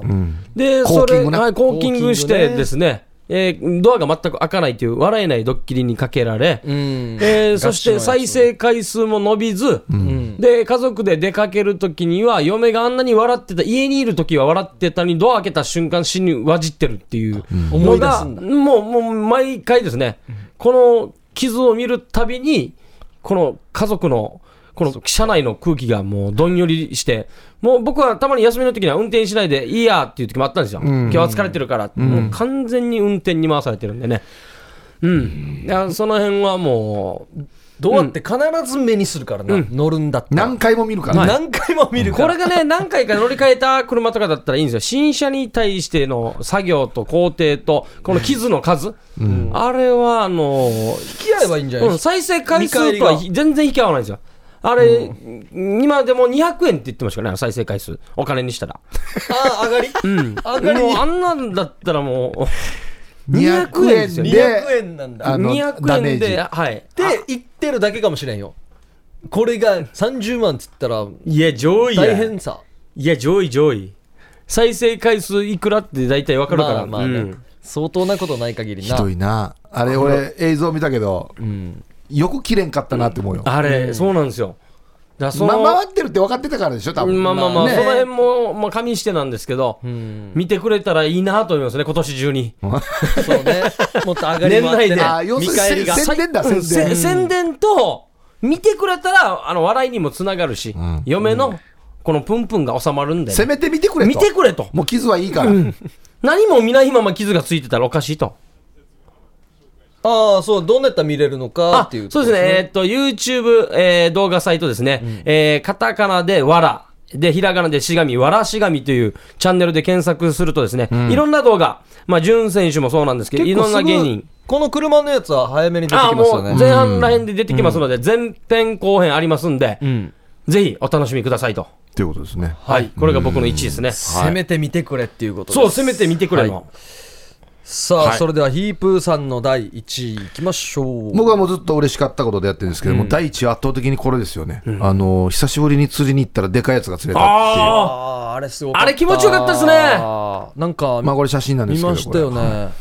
Speaker 2: で、それ、
Speaker 3: コー
Speaker 2: はい、コーキングしてですね、えードアが全く開かないという笑えないドッキリにかけられ、
Speaker 1: うん。
Speaker 2: えーそして再生回数も伸びず、
Speaker 1: うん。
Speaker 2: で、家族で出かけるときには、嫁があんなに笑ってた、家にいるときは笑ってたのに、ドア開けた瞬間、死にわじってるっていう
Speaker 1: 思
Speaker 2: のが、
Speaker 1: い出すんだ。
Speaker 2: もう、もう、毎回ですね、この傷を見るたびに、この家族の、この車内の空気がもうどんよりして、もう僕はたまに休みの時には運転しないでいいやっていう時もあったんですよ。今日は疲れてるから、もう完全に運転に回されてるんでね。うん。その辺はもう、
Speaker 1: ドアって必ず目にするからな、乗るんだったら。
Speaker 3: 何回も見るから。ね
Speaker 1: 何回も見るから。
Speaker 2: これがね、何回か乗り換えた車とかだったらいいんですよ。新車に対しての作業と工程と、この傷の数。あれは、あの
Speaker 1: 付き合えばいいんじゃない
Speaker 2: うん、再生回数とは全然引き合わないんですよ。あれ、今でも200円って言ってましたね、再生回数。お金にしたら。
Speaker 1: ああ上がり、
Speaker 2: うん。
Speaker 1: 上がり？
Speaker 2: もうあんなんだったらもう、
Speaker 3: 200円
Speaker 2: ですよ。
Speaker 3: で
Speaker 1: 200円。なんだ。
Speaker 3: あのダ
Speaker 2: 200
Speaker 3: メージ。
Speaker 2: 円で、はい。
Speaker 1: って言ってるだけかもしれんよ。これが30万っつったら
Speaker 2: いや、上位や。
Speaker 1: 大変さ。
Speaker 2: いや、上位上位。再生回数いくらって大体わかるから。
Speaker 1: まあまあね、
Speaker 2: うん。
Speaker 1: 相当なことない限りな。
Speaker 3: ひどいな。あれ俺映像見たけど
Speaker 1: うん。
Speaker 3: よく切れんかったなって思うよ。
Speaker 2: あれ、そうなんですよ。だその、
Speaker 3: ま回ってるって分かってたからでしょ多分。
Speaker 2: まあまあまあ、
Speaker 3: ね。
Speaker 2: その辺も、まあ、加味してなんですけど、
Speaker 1: うん。
Speaker 2: 見てくれたらいいなと思いますね、今年中に。
Speaker 1: そうね。もっと上がりもあってね
Speaker 2: 年内で。
Speaker 3: あ要するに
Speaker 1: 見返りが。
Speaker 3: せ宣伝だ宣伝。
Speaker 2: 宣伝と、見てくれたら、あの、笑いにもつながるし、
Speaker 3: ん。
Speaker 2: 嫁の、このプンプンが収まるんで、
Speaker 3: せめて見てくれと。
Speaker 2: 見てくれと。
Speaker 3: もう傷はいいから。
Speaker 2: 何も見ないまま傷がついてたらおかしいと。
Speaker 1: ああそうどうやったら見れるのか
Speaker 2: あ
Speaker 1: っていう
Speaker 2: そうですね、えーっと、YouTube、えー動画サイトですね、えーカタカナでわら、で、ひらがなでしがみ、わらしがみというチャンネルで検索するとですね、いろんな動画、まあ、潤選手もそうなんですけど、いろんな芸人。
Speaker 1: この車のやつは早めに出てきますよね。
Speaker 2: もう前半らへんで出てきますので、前編後編ありますんで、
Speaker 1: ん
Speaker 2: ぜひお楽しみくださいと。
Speaker 3: ということですね。
Speaker 2: はい。これが僕の1位ですね。
Speaker 1: せめて見てくれっていうことです。
Speaker 2: そう、せめて見てくれ
Speaker 1: はい
Speaker 2: の。
Speaker 1: さあ、
Speaker 2: はい
Speaker 1: それではヒープーさんの第1位いきましょう。
Speaker 3: 僕はもうずっと嬉しかったことでやってるんですけども、第一は圧倒的にこれですよね。あの、久しぶりに釣りに行ったらでかいやつが釣れたっていう。
Speaker 2: あ
Speaker 1: あれすごかった
Speaker 2: あれ気持ちよかったですね
Speaker 1: なんか、
Speaker 3: まあこれ写真なんですけど。
Speaker 1: 見ましたよ
Speaker 3: これ
Speaker 1: ね。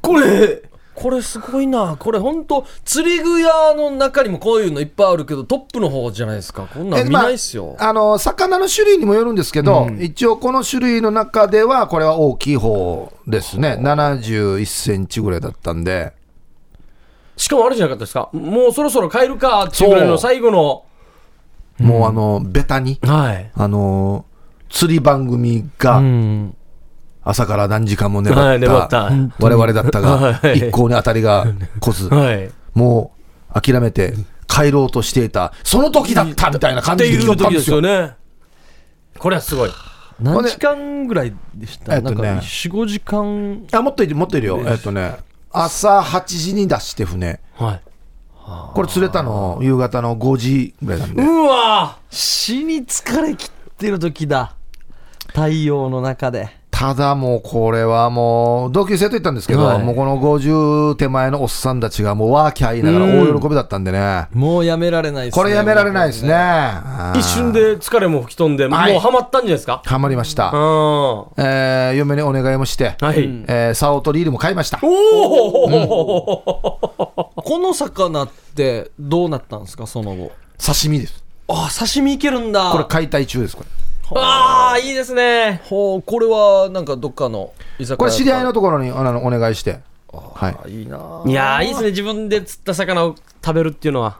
Speaker 1: これ、これすごいな。これ本当釣り具屋の中にもこういうのいっぱいあるけど、トップの方じゃないですか。こんなん見ないっすよ。
Speaker 3: まあ、あの魚の種類にもよるんですけど、一応この種類の中ではこれは大きい方ですね71センチぐらいだったんで
Speaker 2: しかもあれじゃなかったですかもうそろそろ帰るかっていうぐらいの最後の。
Speaker 3: もうあのベタに
Speaker 2: はい。
Speaker 3: あの釣り番組
Speaker 1: う
Speaker 3: が
Speaker 1: ん。
Speaker 3: 朝から何時間も粘った,、
Speaker 2: はい粘った
Speaker 3: 我々だったが、
Speaker 2: はい
Speaker 3: 一向に当たりが来ず、
Speaker 2: はい。
Speaker 3: もう諦めて帰ろうとしていたその時だったみたいな感じで
Speaker 2: いう時です
Speaker 3: 来たんですよ
Speaker 2: よね。これはすごい。
Speaker 1: 何時間ぐらいでした、
Speaker 3: えっとね
Speaker 1: なんか4、5時間。
Speaker 3: あもっといるもっといるよえっとね朝8時に出して船
Speaker 2: はい。
Speaker 3: これ釣れたの夕方の5時ぐらいなんで
Speaker 2: うわ
Speaker 1: 死に疲れ切ってる時だ。太陽の中で。
Speaker 3: ただもうこれはもう同級生と言ったんですけど、
Speaker 2: はい
Speaker 3: もうこの50手前のおっさんたちがもうワーキャー言いながら大喜びだったんでね、
Speaker 1: もうやめられないですね。
Speaker 3: これやめられないですね。
Speaker 2: 一瞬で疲れも吹き飛んで、もう
Speaker 3: はい
Speaker 2: ハマったんじゃないですか？
Speaker 3: はまりました。
Speaker 2: うん。は
Speaker 3: えー嫁にお願いもして、
Speaker 2: い。
Speaker 3: えー、サオとリールも買いました。
Speaker 2: おお、
Speaker 1: この魚ってどうなったんですか、その後。
Speaker 3: 刺身です。
Speaker 1: あ、刺身いけるんだ。
Speaker 3: これ解体中です、これ。
Speaker 2: ああ、いいですね。
Speaker 1: ほう、これはなんかどっかの居酒屋
Speaker 3: これ知り合いのところにあのお願いして。はい。
Speaker 1: あいいなあ
Speaker 2: いやー、いいですね。自分で釣った魚を食べるっていうのは。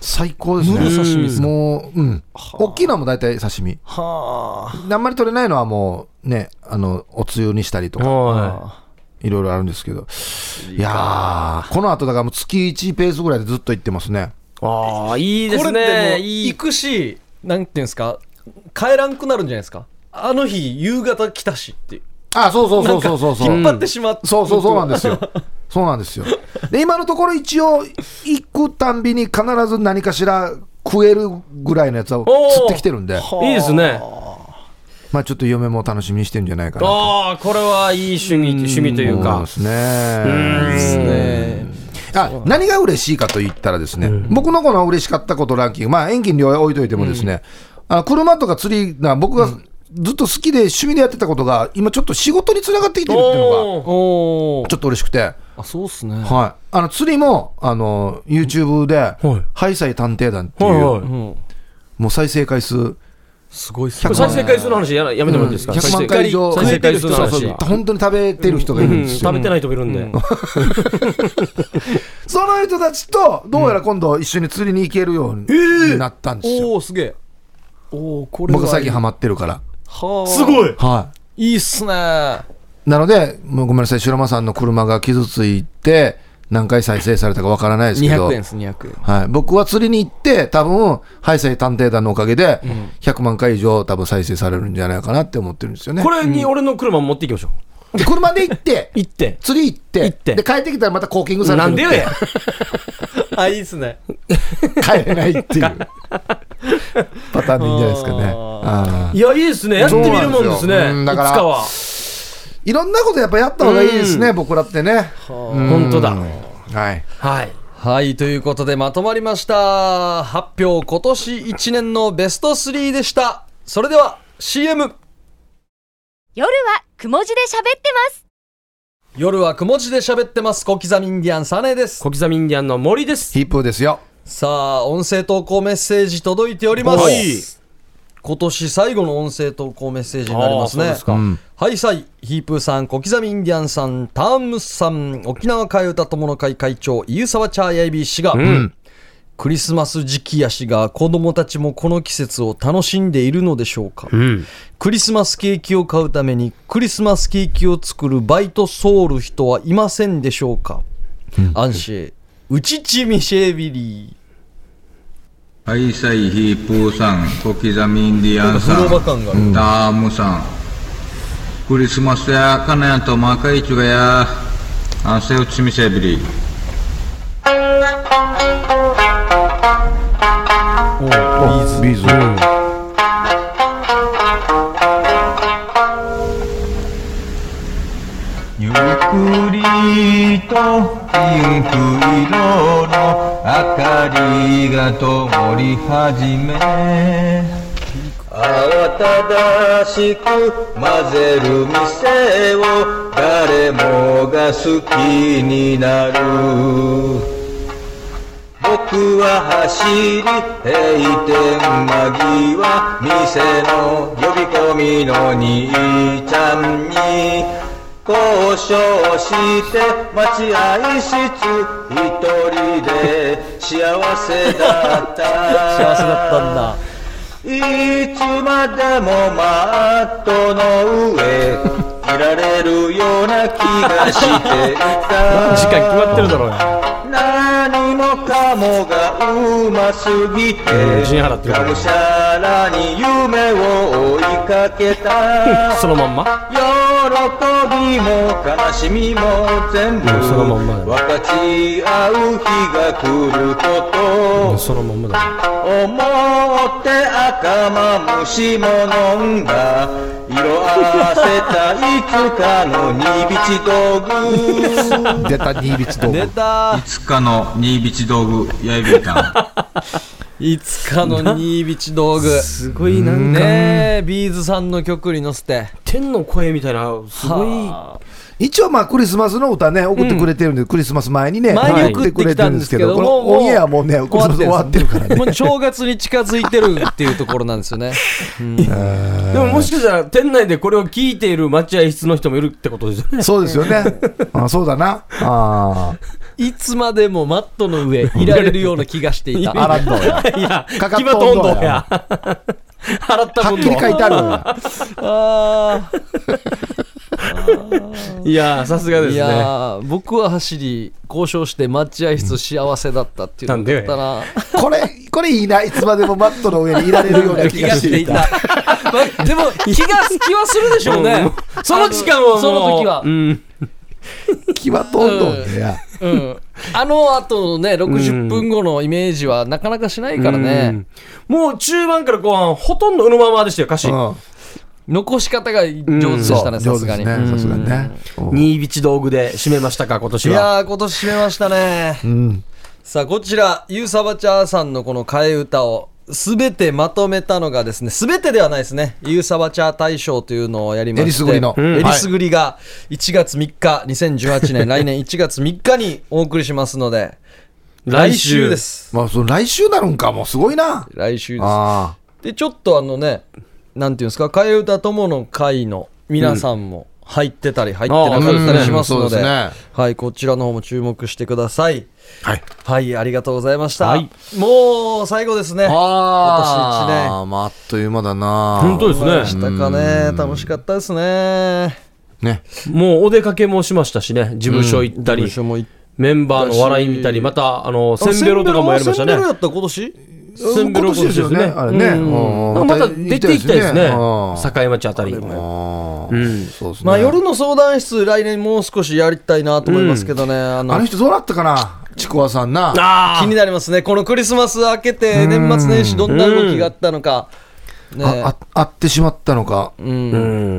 Speaker 3: 最高ですね。
Speaker 1: 刺身ですか
Speaker 3: もう、うん。大きいのはもう大体刺身。
Speaker 1: は
Speaker 3: あんまり取れないのはもうね、あの、おつゆにしたりとか、
Speaker 2: はい
Speaker 3: ろいろあるんですけど。いやー、この後だからもう月1ペースぐらいでずっと行ってますね。
Speaker 2: い。ああ、いい
Speaker 1: い。
Speaker 2: です
Speaker 1: これっても
Speaker 2: ね。
Speaker 1: う
Speaker 2: いい。
Speaker 1: 行くし、なんていうんですか、帰らんくなるんじゃないですか？あの日、夕方来たしっていう。
Speaker 3: あ、そうそうそうそうそうそう。
Speaker 1: 引っ張ってしまって。
Speaker 3: そうそうそうなんですよ。そうなんですよ。で、今のところ一応、行くたんびに必ず何かしら食えるぐらいのやつを釣ってきてるんで、
Speaker 2: いいですね。
Speaker 3: まあちょっと嫁も楽しみにしてるんじゃないかなと。
Speaker 2: ああ、これはいい趣味、趣味というか
Speaker 3: そうで。すね。
Speaker 1: ですね。
Speaker 3: あ何が嬉しいかと言ったらですね、僕のこの嬉しかったことランキング、まあ、遠近両置いといてもですね、あの車とか釣りが僕がずっと好きで趣味でやってたことが、今ちょっと仕事につながってきてるっていうのが、ちょっと嬉しくて、
Speaker 1: あ、そうっすね。
Speaker 3: はい、あの釣りもあの YouTube で、
Speaker 2: はい。
Speaker 3: ハイサイ探偵団っていう、
Speaker 2: はいはい。
Speaker 1: うん。
Speaker 3: もう再生回数
Speaker 1: すごいっす
Speaker 2: これ再生回数の話やらやめてもらっていいですか、
Speaker 3: 100万回以上。
Speaker 2: 再生回数の
Speaker 3: そうそう
Speaker 2: 話。
Speaker 3: 本当に食べてる人がいるんですよ、
Speaker 2: 食べてない人もいるんで。
Speaker 3: その人たちとどうやら今度一緒に釣りに行けるようになったんですよ、
Speaker 1: おおすげえ。おおこれは
Speaker 3: 僕最近ハマってるから
Speaker 1: はあ
Speaker 2: すごい
Speaker 3: はい
Speaker 1: いいっすね。
Speaker 3: なので、もうごめんなさい、白間さんの車が傷ついて、何回再生されたかわからないですけど、
Speaker 1: 200円です、200円。
Speaker 3: はい、僕は釣りに行って、多分ハイサイ探偵団のおかげで、100万回以上、多分再生されるんじゃないかなって思ってるんですよね。
Speaker 2: これに俺の車持っていきましょう。
Speaker 3: で車で行って、
Speaker 2: 行って。
Speaker 3: 釣り行って、
Speaker 2: 行って
Speaker 3: で帰ってきたらまたコーキングされてる
Speaker 2: なんでよや。
Speaker 1: あ、いいっすね。
Speaker 3: 帰れないっていうパターンでいいんじゃないですかね。
Speaker 2: いや、いいですね。やってみるもんです
Speaker 3: そうなんですよう
Speaker 2: ね。いつ
Speaker 3: んだから
Speaker 2: かは。
Speaker 3: いろんなことやっぱやった方がいいですね、僕らってね。
Speaker 2: 本当だ。
Speaker 3: はい。
Speaker 2: はい。
Speaker 1: はい、ということでまとまりました。発表、今年1年のベスト3でした。それでは CM。
Speaker 4: 夜はくも字で喋ってます。
Speaker 1: 夜はくも字で喋ってます。小刻みインディアンサネです。
Speaker 2: 小刻みインディアンの森です。
Speaker 3: ヒップーですよ。
Speaker 1: さあ、音声投稿メッセージ届いております。
Speaker 2: はい
Speaker 1: 今年最後の音声投稿メッセージになりますね。
Speaker 2: あーそうですか
Speaker 3: うん
Speaker 1: はいさい、ヒープーさん、小刻みインディアンさん、タームスさん、沖縄替え歌友の会会長、湯沢チャーヤイビー氏が、
Speaker 2: ん
Speaker 1: クリスマス時期やしが子供たちもこの季節を楽しんでいるのでしょうか、
Speaker 2: うん。
Speaker 1: クリスマスケーキを買うためにクリスマスケーキを作るバイトソウル人はいませんでしょうか、アンシェウチチミシェービリー。
Speaker 5: ハイサイヒープーさん、小刻みインディアンさん、ダームさん、クリスマスやカナヤとマカイチュガや、アンセウチミセビリ。
Speaker 3: ビーズ。
Speaker 5: ゆっくりとピンク色の明かりが灯り始め。慌ただしく混ぜる店を誰もが好きになる。僕は走り閉店間際店の呼び込みの兄ちゃんに交渉して待合室一人で幸せだった。
Speaker 1: 幸せだったんだ。
Speaker 5: いつまでもマットの上いられるような気がして
Speaker 2: 時間決まってるだろうよ
Speaker 5: 何もかもがうますぎてがむしゃらに夢を追いかけた。
Speaker 2: そのまんま？
Speaker 5: 喜びも悲しみも全部
Speaker 2: うんそのまんまだよ
Speaker 5: 分かち合う日が来ること。
Speaker 2: そのまんまだ
Speaker 5: 思って赤まむしも飲んだ。色あせたいつかの煮びち道具
Speaker 3: 出た、ニービチ道具
Speaker 1: 出。た。
Speaker 5: いつかの煮びち道具やいびいた
Speaker 1: いつかの新道道具
Speaker 2: すごいなんか、
Speaker 1: ねビーズさんの曲に乗せて
Speaker 2: 天の声みたいなすごい
Speaker 3: 一応まあクリスマスの歌ね送ってくれてるんで、クリスマス前にね
Speaker 1: 前に送ってきたんですけどもう
Speaker 3: このオンエアもうねクリスマス終わってるからね
Speaker 1: もう正月に近づいてるっていうところなんですよね。
Speaker 2: でももしかしたら店内でこれを聞いている待合室の人もいるってことですよね
Speaker 3: そうですよねあそうだなあ
Speaker 1: いつまでもマットの上いられるような気がしていた。
Speaker 3: あらんのや
Speaker 2: いや
Speaker 3: かかっとんどや。
Speaker 2: 払った分
Speaker 3: は。っきり書いてあるわ。
Speaker 1: あ
Speaker 2: いやさすがですね。
Speaker 1: ー僕は走り交渉して待合室幸せだったっていうのだったな。
Speaker 3: これこれいいないつまでもマットの上にいられるような気
Speaker 1: 気
Speaker 3: がし
Speaker 1: てていた。まあでも気が気はするでしょうね。
Speaker 2: その時間をもう
Speaker 1: その時は。
Speaker 2: うん
Speaker 3: 気はとんどんや
Speaker 1: うん、あの後のね60分後のイメージはなかなかしないからね、
Speaker 2: もう中盤から後半ほとんどうのままでしたよ歌詞。
Speaker 3: うん。
Speaker 1: 残し方が上手でしたねさすがに、
Speaker 3: さすがにね。うん。
Speaker 2: 新びち道具で締めましたか今年
Speaker 1: い
Speaker 2: は
Speaker 1: やー今年締めましたね、
Speaker 3: うん。
Speaker 1: さあこちらゆうさばちゃーさんのこの替え歌をすべてまとめたのがですねすべてではないですね。ゆうさばちゃー大賞というのをやりまして
Speaker 3: えりすぐりの。
Speaker 1: えりすぐりが1月3日2018年 来年1月3日にお送りしますので来週。です。
Speaker 3: まあその来週なるんかもうすごいな。
Speaker 1: 来週です。
Speaker 3: あ。
Speaker 1: でちょっとあのねなんていうんですか替え歌友の会の皆さんも入ってたり入ってなかったりしますので,、
Speaker 3: うんね。
Speaker 1: はいこちらの方も注目してください。
Speaker 3: あはい。
Speaker 1: はいありがとうございました、
Speaker 2: はい。
Speaker 1: もう最後ですね。
Speaker 3: あ
Speaker 1: 今年一年。
Speaker 3: あまああっという間だな。
Speaker 2: 本当ですね。
Speaker 1: したかね。楽しかったですね。
Speaker 3: ね。
Speaker 2: もうお出かけもしましたしね。事務所行ったり、
Speaker 1: 事務所も行っ
Speaker 2: メンバーの笑い見たりまたあのセンベロとかもやりましたね。
Speaker 1: センベロやった今年？
Speaker 2: センベロ
Speaker 3: 今年ですよねあれね。
Speaker 1: うん。
Speaker 3: うん。
Speaker 2: また出ていきたいですね。
Speaker 3: うん。
Speaker 2: 境町あたり
Speaker 1: まあ夜の相談室来年もう少しやりたいなと思いますけどね、あの
Speaker 3: 人どうなったかな？ちくわさんな。
Speaker 2: あ
Speaker 1: 気になりますね。このクリスマス明けて年末年始どんな動きがあったのか。ね
Speaker 3: ああ会ってしまったのか。
Speaker 1: うん。
Speaker 2: う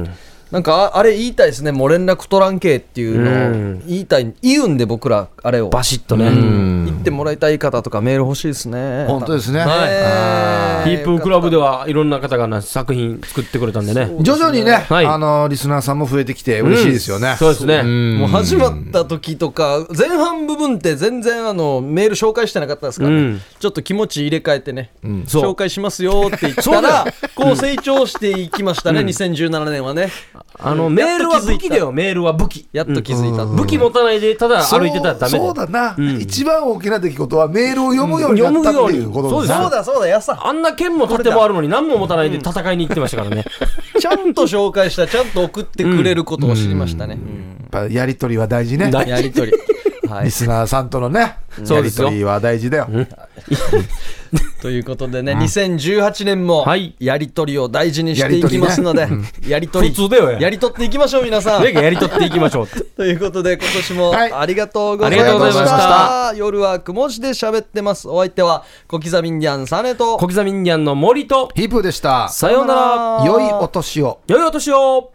Speaker 2: ん
Speaker 1: なんかああれ言いたいですね。もう連絡取らんけっていうの。
Speaker 2: うん。
Speaker 1: を言いたい。言うんで僕らあれを。
Speaker 2: バシッとね、
Speaker 3: うん。
Speaker 1: 言ってもらいたい方とかメール欲しいですね。
Speaker 3: 本当ですね。
Speaker 1: はい。
Speaker 3: あ
Speaker 2: ヒープークラブではいろんな方がな作品作ってくれたんでね。
Speaker 3: ー徐々にね
Speaker 2: はい。
Speaker 3: あのリスナーさんも増えてきて嬉しいですよね。
Speaker 2: そうですね、
Speaker 3: ん。
Speaker 1: もう始まった時とか前半部分って全然あのメール紹介してなかったですからね、
Speaker 2: うん。
Speaker 1: ちょっと気持ち入れ替えてね、
Speaker 2: そう
Speaker 1: 紹介しますよって言ったらこう成長していきましたね、2017年はね
Speaker 2: あのメールは武器だよメールは武器。
Speaker 1: やっと気づいた、
Speaker 2: 武器持たないでただ歩いてたらダメだ
Speaker 3: そう
Speaker 2: よ。
Speaker 3: そうだな、
Speaker 2: ん。
Speaker 3: 一番大きな出来事はメールを読むようになったっていうこと
Speaker 2: 読むよう
Speaker 1: そうだそうだやさ。
Speaker 2: あんな剣も盾もあるのに何も持たないで戦いに行ってましたからね、
Speaker 1: ちゃんと紹介したちゃんと送ってくれることを知りましたね、
Speaker 3: やっぱやり取りは大事ね。
Speaker 2: 大
Speaker 1: やりとり、はい。
Speaker 3: リ、スナーさんとのね、やり取りは大事だよ。
Speaker 1: ということでね、2018年も
Speaker 2: はい
Speaker 1: やりとりを大事にしていきますので、やりとり,、
Speaker 2: や
Speaker 1: やりとっていきましょう、皆さん。
Speaker 2: ねやりとっていきましょう。
Speaker 1: ということで、今年も
Speaker 3: はい
Speaker 2: ありがとうございました。
Speaker 1: 夜はくも字で喋ってます。お相手は小刻みインディアンサネと
Speaker 2: 小刻みインディアンの森と、
Speaker 3: ヒープーでした。
Speaker 2: さようなら。
Speaker 3: 良いお年を。
Speaker 2: 良いお年を